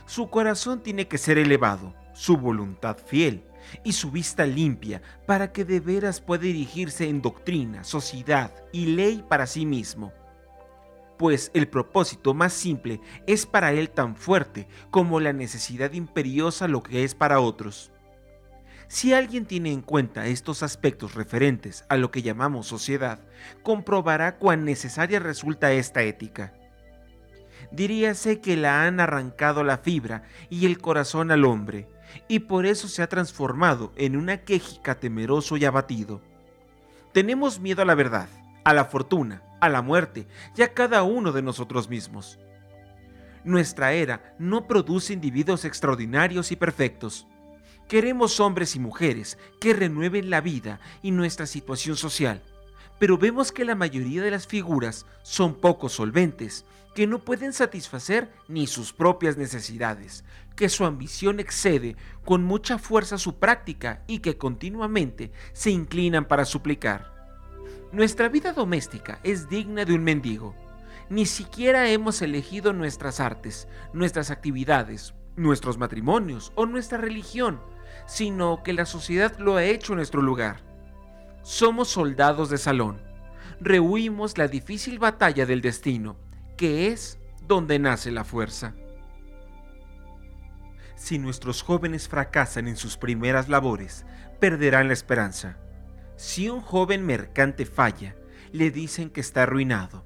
Su corazón tiene que ser elevado, su voluntad fiel y su vista limpia para que de veras pueda dirigirse en doctrina, sociedad y ley para sí mismo. Pues el propósito más simple es para él tan fuerte como la necesidad imperiosa lo que es para otros. Si alguien tiene en cuenta estos aspectos referentes a lo que llamamos sociedad, comprobará cuán necesaria resulta esta ética. Diríase que la han arrancado la fibra y el corazón al hombre, y por eso se ha transformado en una quejica temeroso y abatido. Tenemos miedo a la verdad, a la fortuna, a la muerte y a cada uno de nosotros mismos. Nuestra era no produce individuos extraordinarios y perfectos. Queremos hombres y mujeres que renueven la vida y nuestra situación social, pero vemos que la mayoría de las figuras son poco solventes, que no pueden satisfacer ni sus propias necesidades, que su ambición excede con mucha fuerza su práctica y que continuamente se inclinan para suplicar. Nuestra vida doméstica es digna de un mendigo. Ni siquiera hemos elegido nuestras artes, nuestras actividades, nuestros matrimonios o nuestra religión, sino que la sociedad lo ha hecho en nuestro lugar. Somos soldados de salón. Rehuimos la difícil batalla del destino, que es donde nace la fuerza. Si nuestros jóvenes fracasan en sus primeras labores, perderán la esperanza si un joven mercante falla, le dicen que está arruinado.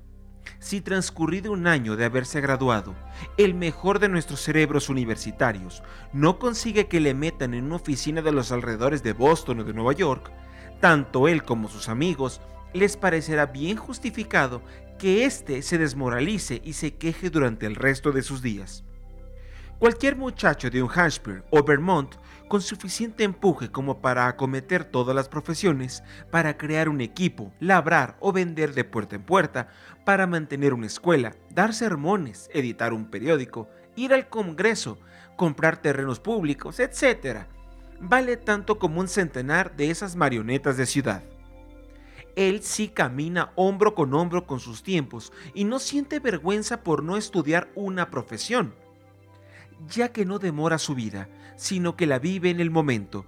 Si transcurrido un año de haberse graduado, el mejor de nuestros cerebros universitarios no consigue que le metan en una oficina de los alrededores de Boston o de Nueva York, tanto él como sus amigos les parecerá bien justificado que éste se desmoralice y se queje durante el resto de sus días. Cualquier muchacho de un Hampshire o Vermont con suficiente empuje como para acometer todas las profesiones, para crear un equipo, labrar o vender de puerta en puerta, para mantener una escuela, dar sermones, editar un periódico, ir al Congreso, comprar terrenos públicos, etc. Vale tanto como un centenar de esas marionetas de ciudad. Él sí camina hombro con hombro con sus tiempos y no siente vergüenza por no estudiar una profesión ya que no demora su vida, sino que la vive en el momento.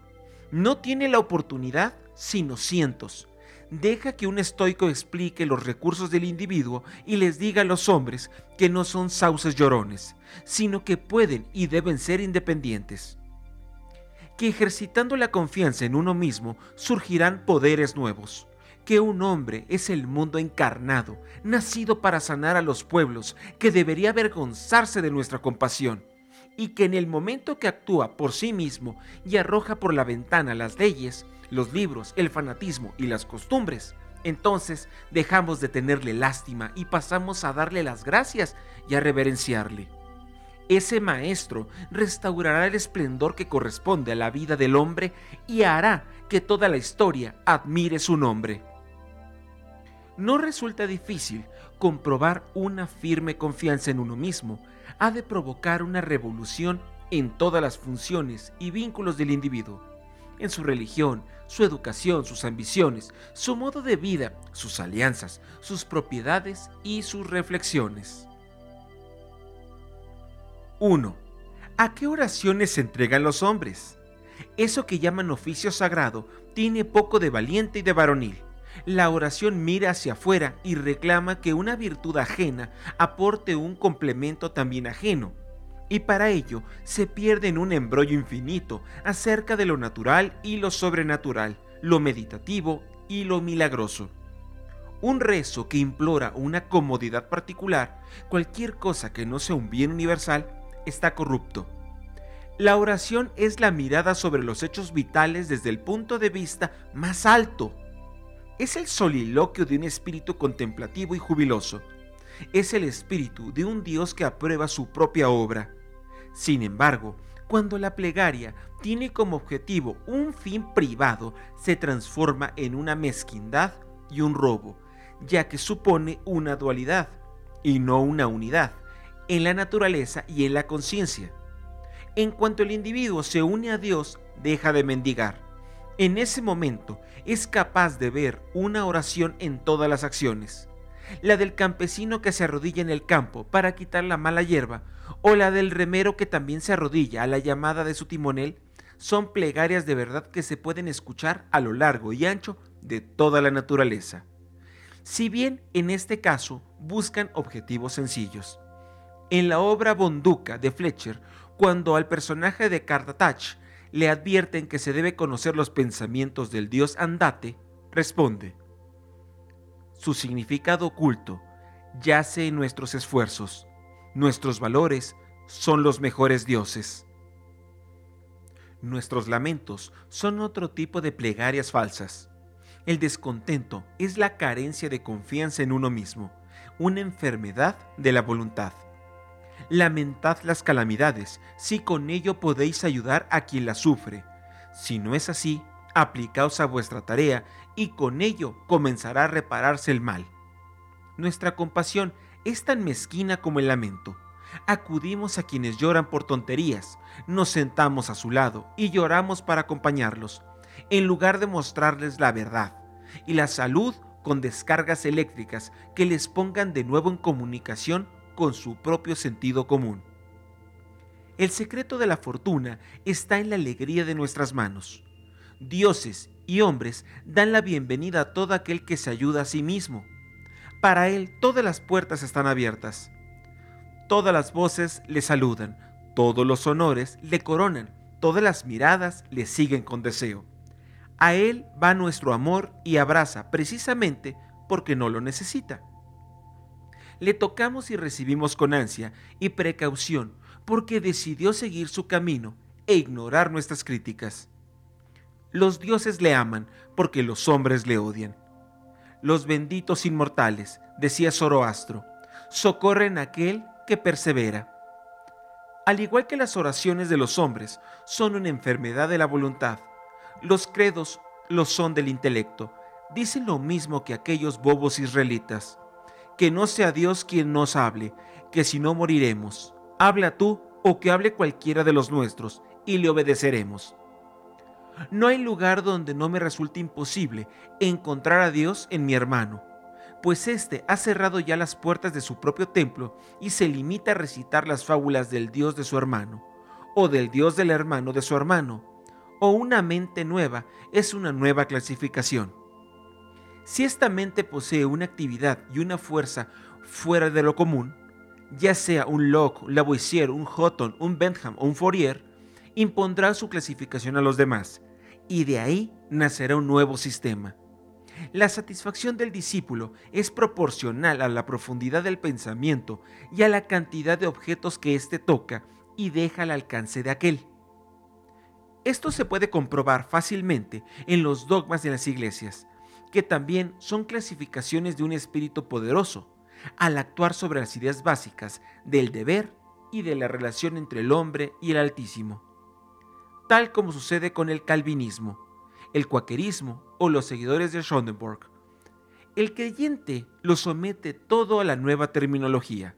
No tiene la oportunidad, sino cientos. Deja que un estoico explique los recursos del individuo y les diga a los hombres que no son sauces llorones, sino que pueden y deben ser independientes. Que ejercitando la confianza en uno mismo surgirán poderes nuevos que un hombre es el mundo encarnado, nacido para sanar a los pueblos, que debería avergonzarse de nuestra compasión y que en el momento que actúa por sí mismo y arroja por la ventana las leyes, los libros, el fanatismo y las costumbres, entonces dejamos de tenerle lástima y pasamos a darle las gracias y a reverenciarle. Ese maestro restaurará el esplendor que corresponde a la vida del hombre y hará que toda la historia admire su nombre. No resulta difícil comprobar una firme confianza en uno mismo ha de provocar una revolución en todas las funciones y vínculos del individuo, en su religión, su educación, sus ambiciones, su modo de vida, sus alianzas, sus propiedades y sus reflexiones. 1. ¿A qué oraciones se entregan los hombres? Eso que llaman oficio sagrado tiene poco de valiente y de varonil la oración mira hacia afuera y reclama que una virtud ajena aporte un complemento también ajeno. Y para ello se pierde en un embrollo infinito acerca de lo natural y lo sobrenatural, lo meditativo y lo milagroso. Un rezo que implora una comodidad particular, cualquier cosa que no sea un bien universal, está corrupto. La oración es la mirada sobre los hechos vitales desde el punto de vista más alto es el soliloquio de un espíritu contemplativo y jubiloso. Es el espíritu de un Dios que aprueba su propia obra. Sin embargo, cuando la plegaria tiene como objetivo un fin privado, se transforma en una mezquindad y un robo, ya que supone una dualidad, y no una unidad, en la naturaleza y en la conciencia. En cuanto el individuo se une a Dios, deja de mendigar en ese momento es capaz de ver una oración en todas las acciones. La del campesino que se arrodilla en el campo para quitar la mala hierba, o la del remero que también se arrodilla a la llamada de su timonel, son plegarias de verdad que se pueden escuchar a lo largo y ancho de toda la naturaleza. Si bien en este caso buscan objetivos sencillos. En la obra Bonduca de Fletcher, cuando al personaje de Cartatach le advierten que se debe conocer los pensamientos del dios Andate, responde, su significado oculto yace en nuestros esfuerzos, nuestros valores son los mejores dioses. Nuestros lamentos son otro tipo de plegarias falsas. El descontento es la carencia de confianza en uno mismo, una enfermedad de la voluntad. Lamentad las calamidades, si con ello podéis ayudar a quien las sufre. Si no es así, aplicaos a vuestra tarea y con ello comenzará a repararse el mal. Nuestra compasión es tan mezquina como el lamento. Acudimos a quienes lloran por tonterías, nos sentamos a su lado y lloramos para acompañarlos, en lugar de mostrarles la verdad y la salud con descargas eléctricas que les pongan de nuevo en comunicación con su propio sentido común. El secreto de la fortuna está en la alegría de nuestras manos. Dioses y hombres dan la bienvenida a todo aquel que se ayuda a sí mismo. Para él todas las puertas están abiertas. Todas las voces le saludan, todos los honores le coronan, todas las miradas le siguen con deseo. A él va nuestro amor y abraza precisamente porque no lo necesita. Le tocamos y recibimos con ansia y precaución porque decidió seguir su camino e ignorar nuestras críticas. Los dioses le aman porque los hombres le odian. Los benditos inmortales, decía Zoroastro, socorren a aquel que persevera. Al igual que las oraciones de los hombres son una enfermedad de la voluntad, los credos lo son del intelecto. Dicen lo mismo que aquellos bobos israelitas. Que no sea Dios quien nos hable, que si no moriremos. Habla tú o que hable cualquiera de los nuestros, y le obedeceremos. No hay lugar donde no me resulte imposible encontrar a Dios en mi hermano, pues éste ha cerrado ya las puertas de su propio templo y se limita a recitar las fábulas del Dios de su hermano, o del Dios del hermano de su hermano, o una mente nueva es una nueva clasificación. Si esta mente posee una actividad y una fuerza fuera de lo común, ya sea un Locke, un Lavoisier, un Houghton, un Bentham o un Fourier, impondrá su clasificación a los demás, y de ahí nacerá un nuevo sistema. La satisfacción del discípulo es proporcional a la profundidad del pensamiento y a la cantidad de objetos que éste toca y deja al alcance de aquel. Esto se puede comprobar fácilmente en los dogmas de las iglesias, que también son clasificaciones de un espíritu poderoso, al actuar sobre las ideas básicas del deber y de la relación entre el hombre y el Altísimo tal como sucede con el calvinismo, el cuaquerismo o los seguidores de Schoenberg. El creyente lo somete todo a la nueva terminología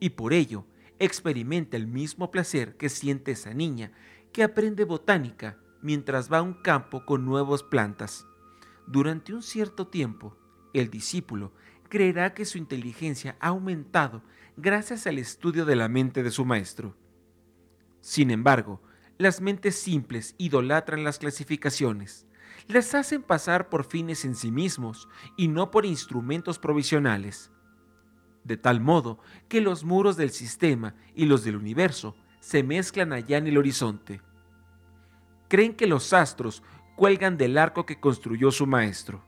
y por ello experimenta el mismo placer que siente esa niña que aprende botánica mientras va a un campo con nuevas plantas. Durante un cierto tiempo, el discípulo creerá que su inteligencia ha aumentado gracias al estudio de la mente de su maestro. Sin embargo, las mentes simples idolatran las clasificaciones, las hacen pasar por fines en sí mismos y no por instrumentos provisionales. De tal modo que los muros del sistema y los del universo se mezclan allá en el horizonte. Creen que los astros cuelgan del arco que construyó su maestro.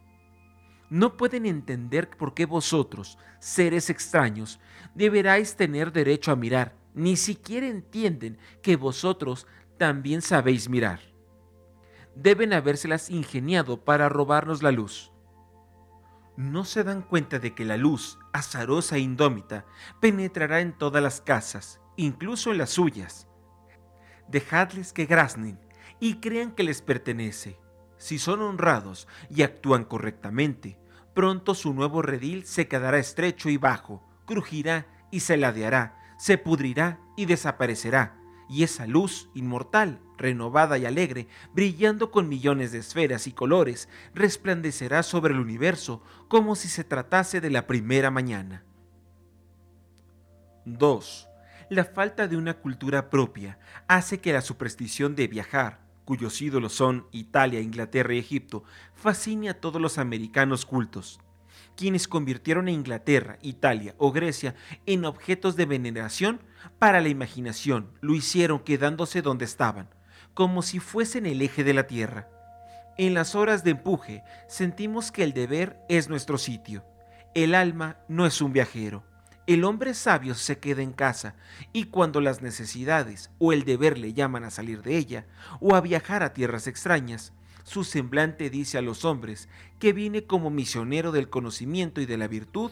No pueden entender por qué vosotros, seres extraños, deberáis tener derecho a mirar, ni siquiera entienden que vosotros también sabéis mirar. Deben habérselas ingeniado para robarnos la luz. No se dan cuenta de que la luz, azarosa e indómita, penetrará en todas las casas, incluso en las suyas. Dejadles que graznen y crean que les pertenece. Si son honrados y actúan correctamente, pronto su nuevo redil se quedará estrecho y bajo, crujirá y se ladeará, se pudrirá y desaparecerá, y esa luz inmortal, renovada y alegre, brillando con millones de esferas y colores, resplandecerá sobre el universo como si se tratase de la primera mañana. 2. La falta de una cultura propia hace que la superstición de viajar, cuyos ídolos son Italia, Inglaterra y Egipto, fascine a todos los americanos cultos quienes convirtieron a Inglaterra, Italia o Grecia en objetos de veneración para la imaginación, lo hicieron quedándose donde estaban, como si fuesen el eje de la tierra. En las horas de empuje sentimos que el deber es nuestro sitio. El alma no es un viajero. El hombre sabio se queda en casa y cuando las necesidades o el deber le llaman a salir de ella o a viajar a tierras extrañas, su semblante dice a los hombres que viene como misionero del conocimiento y de la virtud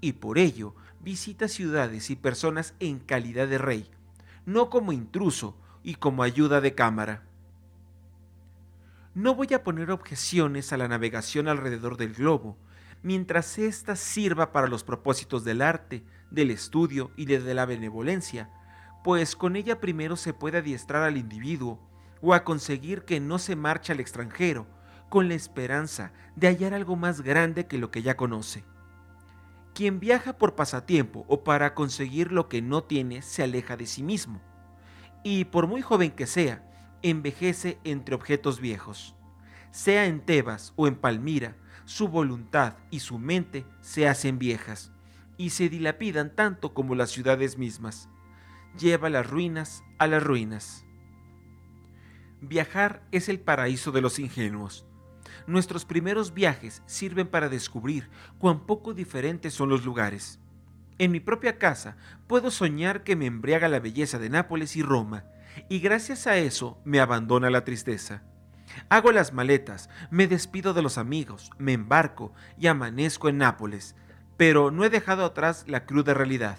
y por ello visita ciudades y personas en calidad de rey, no como intruso y como ayuda de cámara. No voy a poner objeciones a la navegación alrededor del globo, mientras ésta sirva para los propósitos del arte, del estudio y de la benevolencia, pues con ella primero se puede adiestrar al individuo o a conseguir que no se marche al extranjero, con la esperanza de hallar algo más grande que lo que ya conoce. Quien viaja por pasatiempo o para conseguir lo que no tiene se aleja de sí mismo, y por muy joven que sea, envejece entre objetos viejos. Sea en Tebas o en Palmira, su voluntad y su mente se hacen viejas y se dilapidan tanto como las ciudades mismas. Lleva las ruinas a las ruinas. Viajar es el paraíso de los ingenuos. Nuestros primeros viajes sirven para descubrir cuán poco diferentes son los lugares. En mi propia casa puedo soñar que me embriaga la belleza de Nápoles y Roma, y gracias a eso me abandona la tristeza. Hago las maletas, me despido de los amigos, me embarco y amanezco en Nápoles, pero no he dejado atrás la cruda realidad.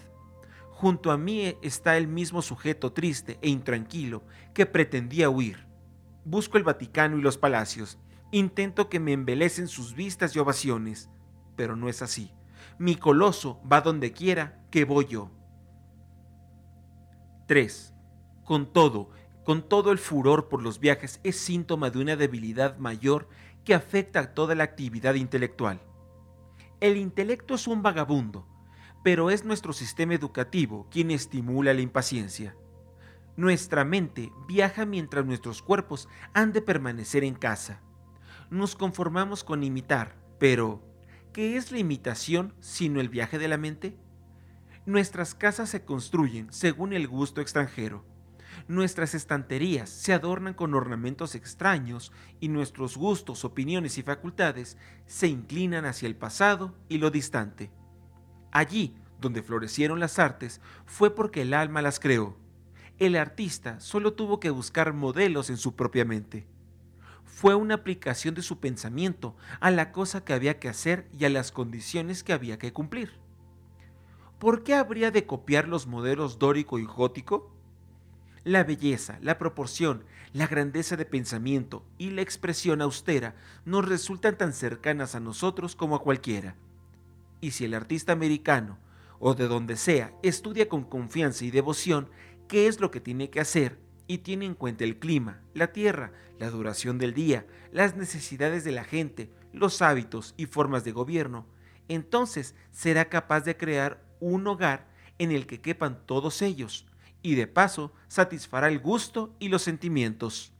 Junto a mí está el mismo sujeto triste e intranquilo que pretendía huir. Busco el Vaticano y los palacios, intento que me embelecen sus vistas y ovaciones, pero no es así. Mi coloso va donde quiera que voy yo. 3. Con todo, con todo el furor por los viajes es síntoma de una debilidad mayor que afecta a toda la actividad intelectual. El intelecto es un vagabundo, pero es nuestro sistema educativo quien estimula la impaciencia. Nuestra mente viaja mientras nuestros cuerpos han de permanecer en casa. Nos conformamos con imitar, pero ¿qué es la imitación sino el viaje de la mente? Nuestras casas se construyen según el gusto extranjero Nuestras estanterías se adornan con ornamentos extraños y nuestros gustos, opiniones y facultades se inclinan hacia el pasado y lo distante. Allí, donde florecieron las artes, fue porque el alma las creó. El artista solo tuvo que buscar modelos en su propia mente. Fue una aplicación de su pensamiento a la cosa que había que hacer y a las condiciones que había que cumplir. ¿Por qué habría de copiar los modelos dórico y gótico? La belleza, la proporción, la grandeza de pensamiento y la expresión austera nos resultan tan cercanas a nosotros como a cualquiera. Y si el artista americano, o de donde sea, estudia con confianza y devoción qué es lo que tiene que hacer y tiene en cuenta el clima, la tierra, la duración del día, las necesidades de la gente, los hábitos y formas de gobierno, entonces será capaz de crear un hogar en el que quepan todos ellos, y de paso satisfará el gusto y los sentimientos.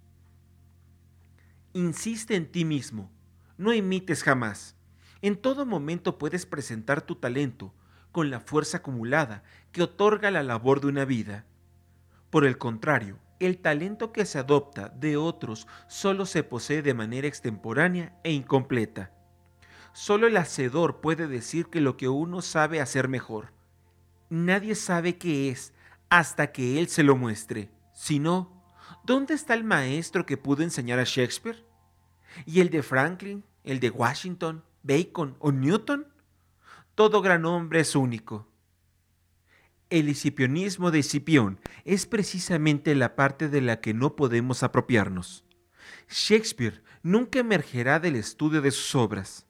Insiste en ti mismo, no imites jamás. En todo momento puedes presentar tu talento con la fuerza acumulada que otorga la labor de una vida. Por el contrario, el talento que se adopta de otros solo se posee de manera extemporánea e incompleta. Solo el hacedor puede decir que lo que uno sabe hacer mejor. Nadie sabe qué es hasta que él se lo muestre. Si no, ¿dónde está el maestro que pudo enseñar a Shakespeare? ¿Y el de Franklin, el de Washington, Bacon o Newton? Todo gran hombre es único. El escipionismo de Escipión es precisamente la parte de la que no podemos apropiarnos. Shakespeare nunca emergerá del estudio de sus obras.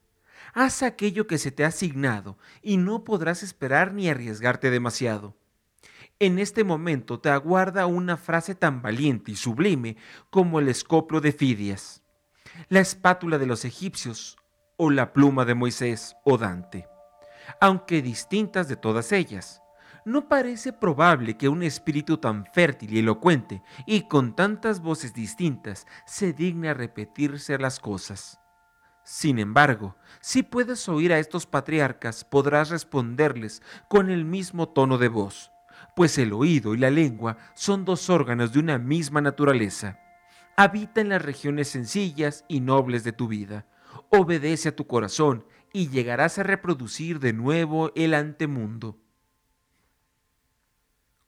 Haz aquello que se te ha asignado y no podrás esperar ni arriesgarte demasiado. En este momento te aguarda una frase tan valiente y sublime como el escoplo de Fidias, la espátula de los egipcios o la pluma de Moisés o Dante. Aunque distintas de todas ellas, no parece probable que un espíritu tan fértil y elocuente y con tantas voces distintas se digne a repetirse las cosas. Sin embargo, si puedes oír a estos patriarcas, podrás responderles con el mismo tono de voz pues el oído y la lengua son dos órganos de una misma naturaleza. Habita en las regiones sencillas y nobles de tu vida. Obedece a tu corazón y llegarás a reproducir de nuevo el antemundo.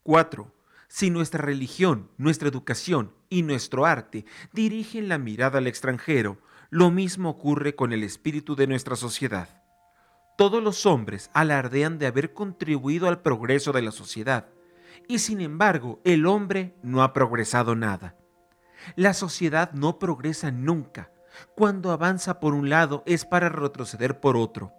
4. Si nuestra religión, nuestra educación y nuestro arte dirigen la mirada al extranjero, lo mismo ocurre con el espíritu de nuestra sociedad. Todos los hombres alardean de haber contribuido al progreso de la sociedad, y sin embargo el hombre no ha progresado nada. La sociedad no progresa nunca. Cuando avanza por un lado es para retroceder por otro.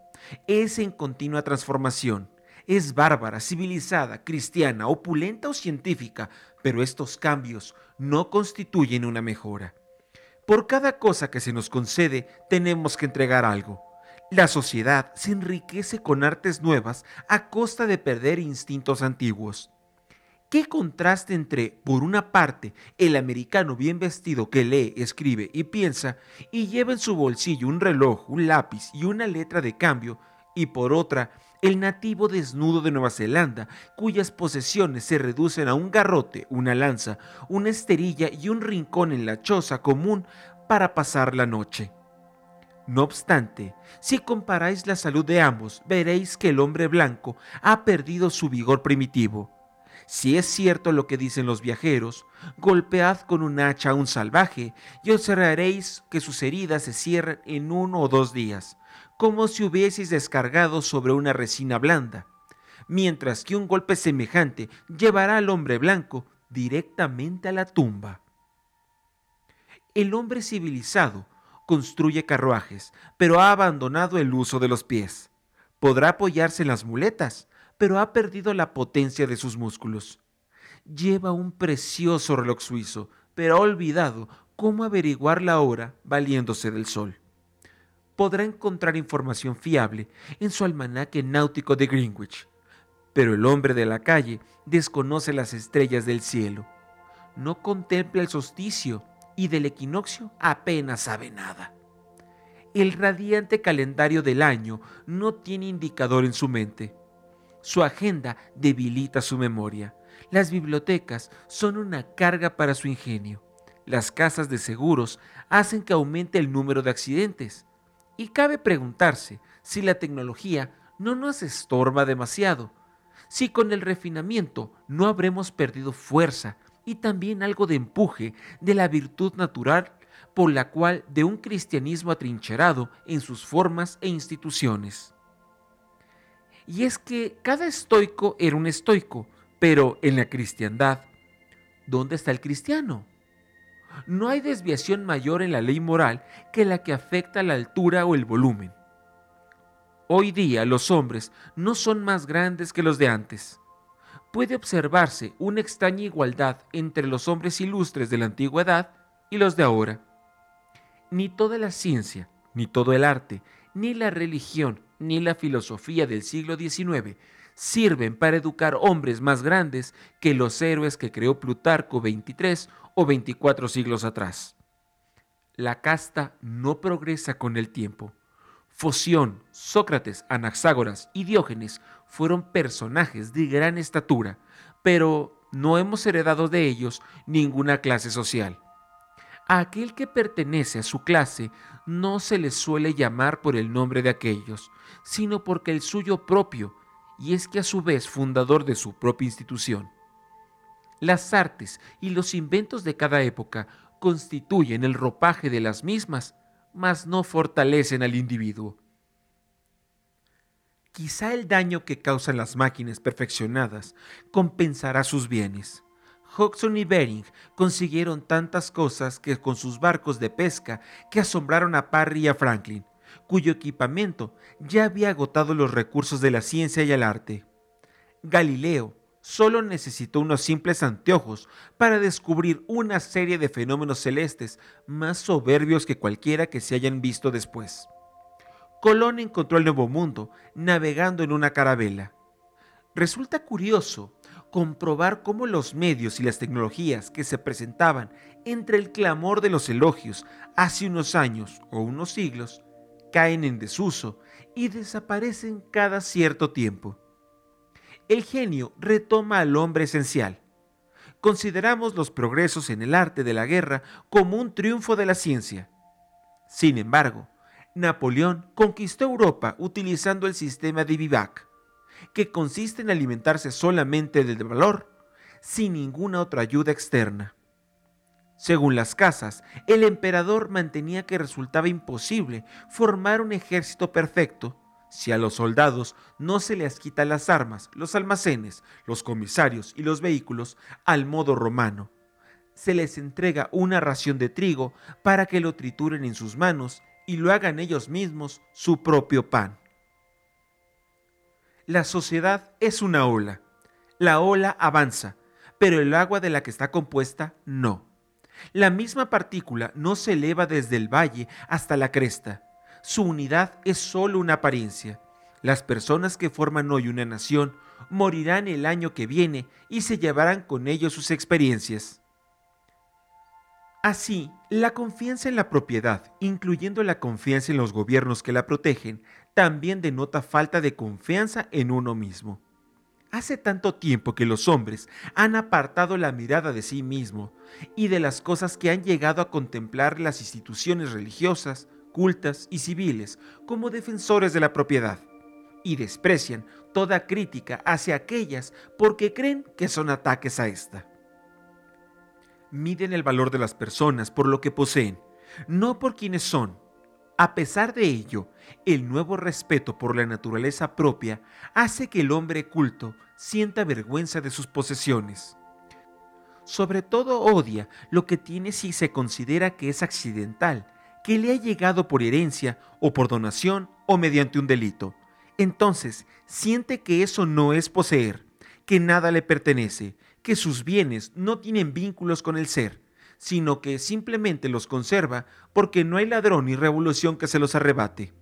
Es en continua transformación. Es bárbara, civilizada, cristiana, opulenta o científica, pero estos cambios no constituyen una mejora. Por cada cosa que se nos concede tenemos que entregar algo. La sociedad se enriquece con artes nuevas a costa de perder instintos antiguos. ¿Qué contraste entre, por una parte, el americano bien vestido que lee, escribe y piensa y lleva en su bolsillo un reloj, un lápiz y una letra de cambio, y por otra, el nativo desnudo de Nueva Zelanda, cuyas posesiones se reducen a un garrote, una lanza, una esterilla y un rincón en la choza común para pasar la noche. No obstante, si comparáis la salud de ambos, veréis que el hombre blanco ha perdido su vigor primitivo. Si es cierto lo que dicen los viajeros, golpead con un hacha a un salvaje y observaréis que sus heridas se cierran en uno o dos días, como si hubieseis descargado sobre una resina blanda, mientras que un golpe semejante llevará al hombre blanco directamente a la tumba. El hombre civilizado construye carruajes, pero ha abandonado el uso de los pies. Podrá apoyarse en las muletas, pero ha perdido la potencia de sus músculos. Lleva un precioso reloj suizo, pero ha olvidado cómo averiguar la hora valiéndose del sol podrá encontrar información fiable en su almanaque náutico de Greenwich. Pero el hombre de la calle desconoce las estrellas del cielo, no contempla el solsticio y del equinoccio apenas sabe nada. El radiante calendario del año no tiene indicador en su mente. Su agenda debilita su memoria. Las bibliotecas son una carga para su ingenio. Las casas de seguros hacen que aumente el número de accidentes. Y cabe preguntarse si la tecnología no nos estorba demasiado, si con el refinamiento no habremos perdido fuerza y también algo de empuje de la virtud natural por la cual de un cristianismo atrincherado en sus formas e instituciones. Y es que cada estoico era un estoico, pero en la cristiandad, ¿dónde está el cristiano? No hay desviación mayor en la ley moral que la que afecta la altura o el volumen. Hoy día los hombres no son más grandes que los de antes. Puede observarse una extraña igualdad entre los hombres ilustres de la antigüedad y los de ahora. Ni toda la ciencia, ni todo el arte, ni la religión, ni la filosofía del siglo XIX sirven para educar hombres más grandes que los héroes que creó Plutarco 23 o 24 siglos atrás. La casta no progresa con el tiempo. Foción, Sócrates, Anaxágoras y Diógenes fueron personajes de gran estatura, pero no hemos heredado de ellos ninguna clase social. A aquel que pertenece a su clase no se le suele llamar por el nombre de aquellos, sino porque el suyo propio, y es que a su vez fundador de su propia institución. Las artes y los inventos de cada época constituyen el ropaje de las mismas, mas no fortalecen al individuo. Quizá el daño que causan las máquinas perfeccionadas compensará sus bienes. Hodgson y Bering consiguieron tantas cosas que con sus barcos de pesca que asombraron a Parry y a Franklin, cuyo equipamiento ya había agotado los recursos de la ciencia y el arte. Galileo, solo necesitó unos simples anteojos para descubrir una serie de fenómenos celestes más soberbios que cualquiera que se hayan visto después. Colón encontró el Nuevo Mundo navegando en una carabela. Resulta curioso comprobar cómo los medios y las tecnologías que se presentaban entre el clamor de los elogios hace unos años o unos siglos caen en desuso y desaparecen cada cierto tiempo el genio retoma al hombre esencial. consideramos los progresos en el arte de la guerra como un triunfo de la ciencia. Sin embargo, Napoleón conquistó Europa utilizando el sistema de vivac, que consiste en alimentarse solamente del valor, sin ninguna otra ayuda externa. Según las casas, el emperador mantenía que resultaba imposible formar un ejército perfecto si a los soldados no se les quita las armas, los almacenes, los comisarios y los vehículos al modo romano. Se les entrega una ración de trigo para que lo trituren en sus manos y lo hagan ellos mismos su propio pan. La sociedad es una ola. La ola avanza, pero el agua de la que está compuesta no. La misma partícula no se eleva desde el valle hasta la cresta su unidad es solo una apariencia. Las personas que forman hoy una nación morirán el año que viene y se llevarán con ellos sus experiencias. Así, la confianza en la propiedad, incluyendo la confianza en los gobiernos que la protegen, también denota falta de confianza en uno mismo. Hace tanto tiempo que los hombres han apartado la mirada de sí mismo y de las cosas que han llegado a contemplar las instituciones religiosas, cultas y civiles como defensores de la propiedad y desprecian toda crítica hacia aquellas porque creen que son ataques a esta. Miden el valor de las personas por lo que poseen, no por quienes son. A pesar de ello, el nuevo respeto por la naturaleza propia hace que el hombre culto sienta vergüenza de sus posesiones. Sobre todo odia lo que tiene si se considera que es accidental que le ha llegado por herencia o por donación o mediante un delito. Entonces siente que eso no es poseer, que nada le pertenece, que sus bienes no tienen vínculos con el ser, sino que simplemente los conserva porque no hay ladrón ni revolución que se los arrebate.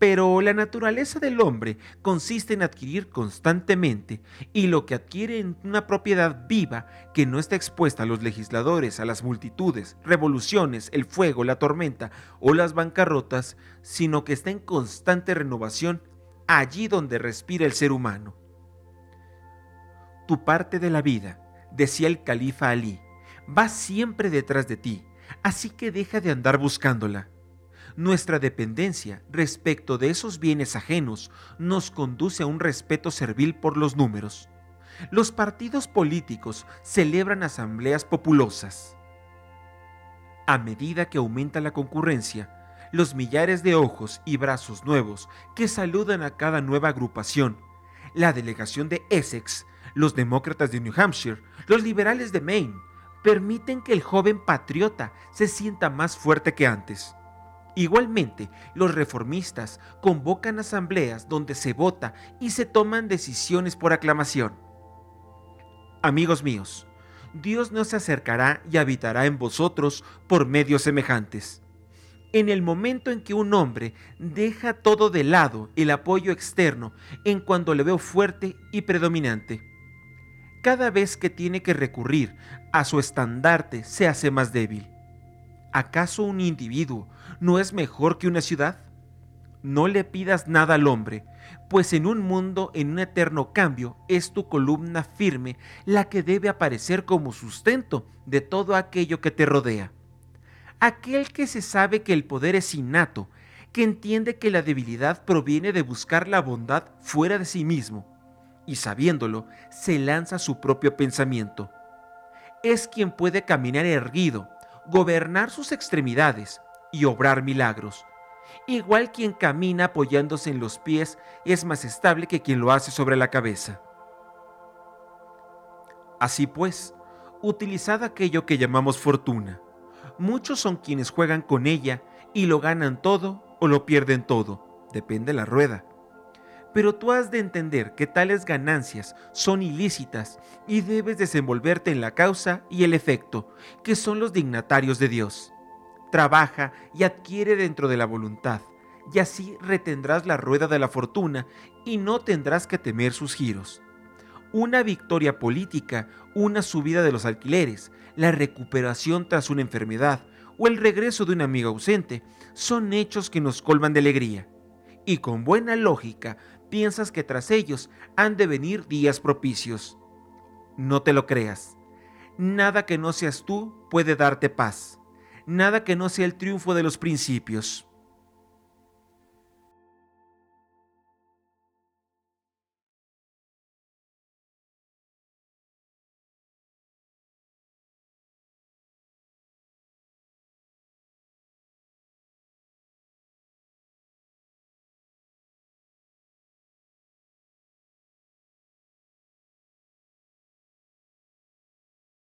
Pero la naturaleza del hombre consiste en adquirir constantemente y lo que adquiere en una propiedad viva que no está expuesta a los legisladores, a las multitudes, revoluciones, el fuego, la tormenta o las bancarrotas, sino que está en constante renovación allí donde respira el ser humano. Tu parte de la vida, decía el califa Ali, va siempre detrás de ti, así que deja de andar buscándola nuestra dependencia respecto de esos bienes ajenos nos conduce a un respeto servil por los números. Los partidos políticos celebran asambleas populosas. A medida que aumenta la concurrencia, los millares de ojos y brazos nuevos que saludan a cada nueva agrupación, la delegación de Essex, los demócratas de New Hampshire, los liberales de Maine, permiten que el joven patriota se sienta más fuerte que antes. Igualmente, los reformistas convocan asambleas donde se vota y se toman decisiones por aclamación. Amigos míos, Dios no se acercará y habitará en vosotros por medios semejantes. En el momento en que un hombre deja todo de lado el apoyo externo en cuanto le veo fuerte y predominante, cada vez que tiene que recurrir a su estandarte se hace más débil. ¿Acaso un individuo no es mejor que una ciudad? No le pidas nada al hombre, pues en un mundo en un eterno cambio es tu columna firme la que debe aparecer como sustento de todo aquello que te rodea. Aquel que se sabe que el poder es innato, que entiende que la debilidad proviene de buscar la bondad fuera de sí mismo, y sabiéndolo, se lanza su propio pensamiento. Es quien puede caminar erguido, gobernar sus extremidades y obrar milagros. Igual quien camina apoyándose en los pies es más estable que quien lo hace sobre la cabeza. Así pues, utilizad aquello que llamamos fortuna. Muchos son quienes juegan con ella y lo ganan todo o lo pierden todo, depende la rueda pero tú has de entender que tales ganancias son ilícitas y debes desenvolverte en la causa y el efecto, que son los dignatarios de Dios. Trabaja y adquiere dentro de la voluntad, y así retendrás la rueda de la fortuna y no tendrás que temer sus giros. Una victoria política, una subida de los alquileres, la recuperación tras una enfermedad o el regreso de un amigo ausente son hechos que nos colman de alegría. Y con buena lógica piensas que tras ellos han de venir días propicios. No te lo creas. Nada que no seas tú puede darte paz. Nada que no sea el triunfo de los principios.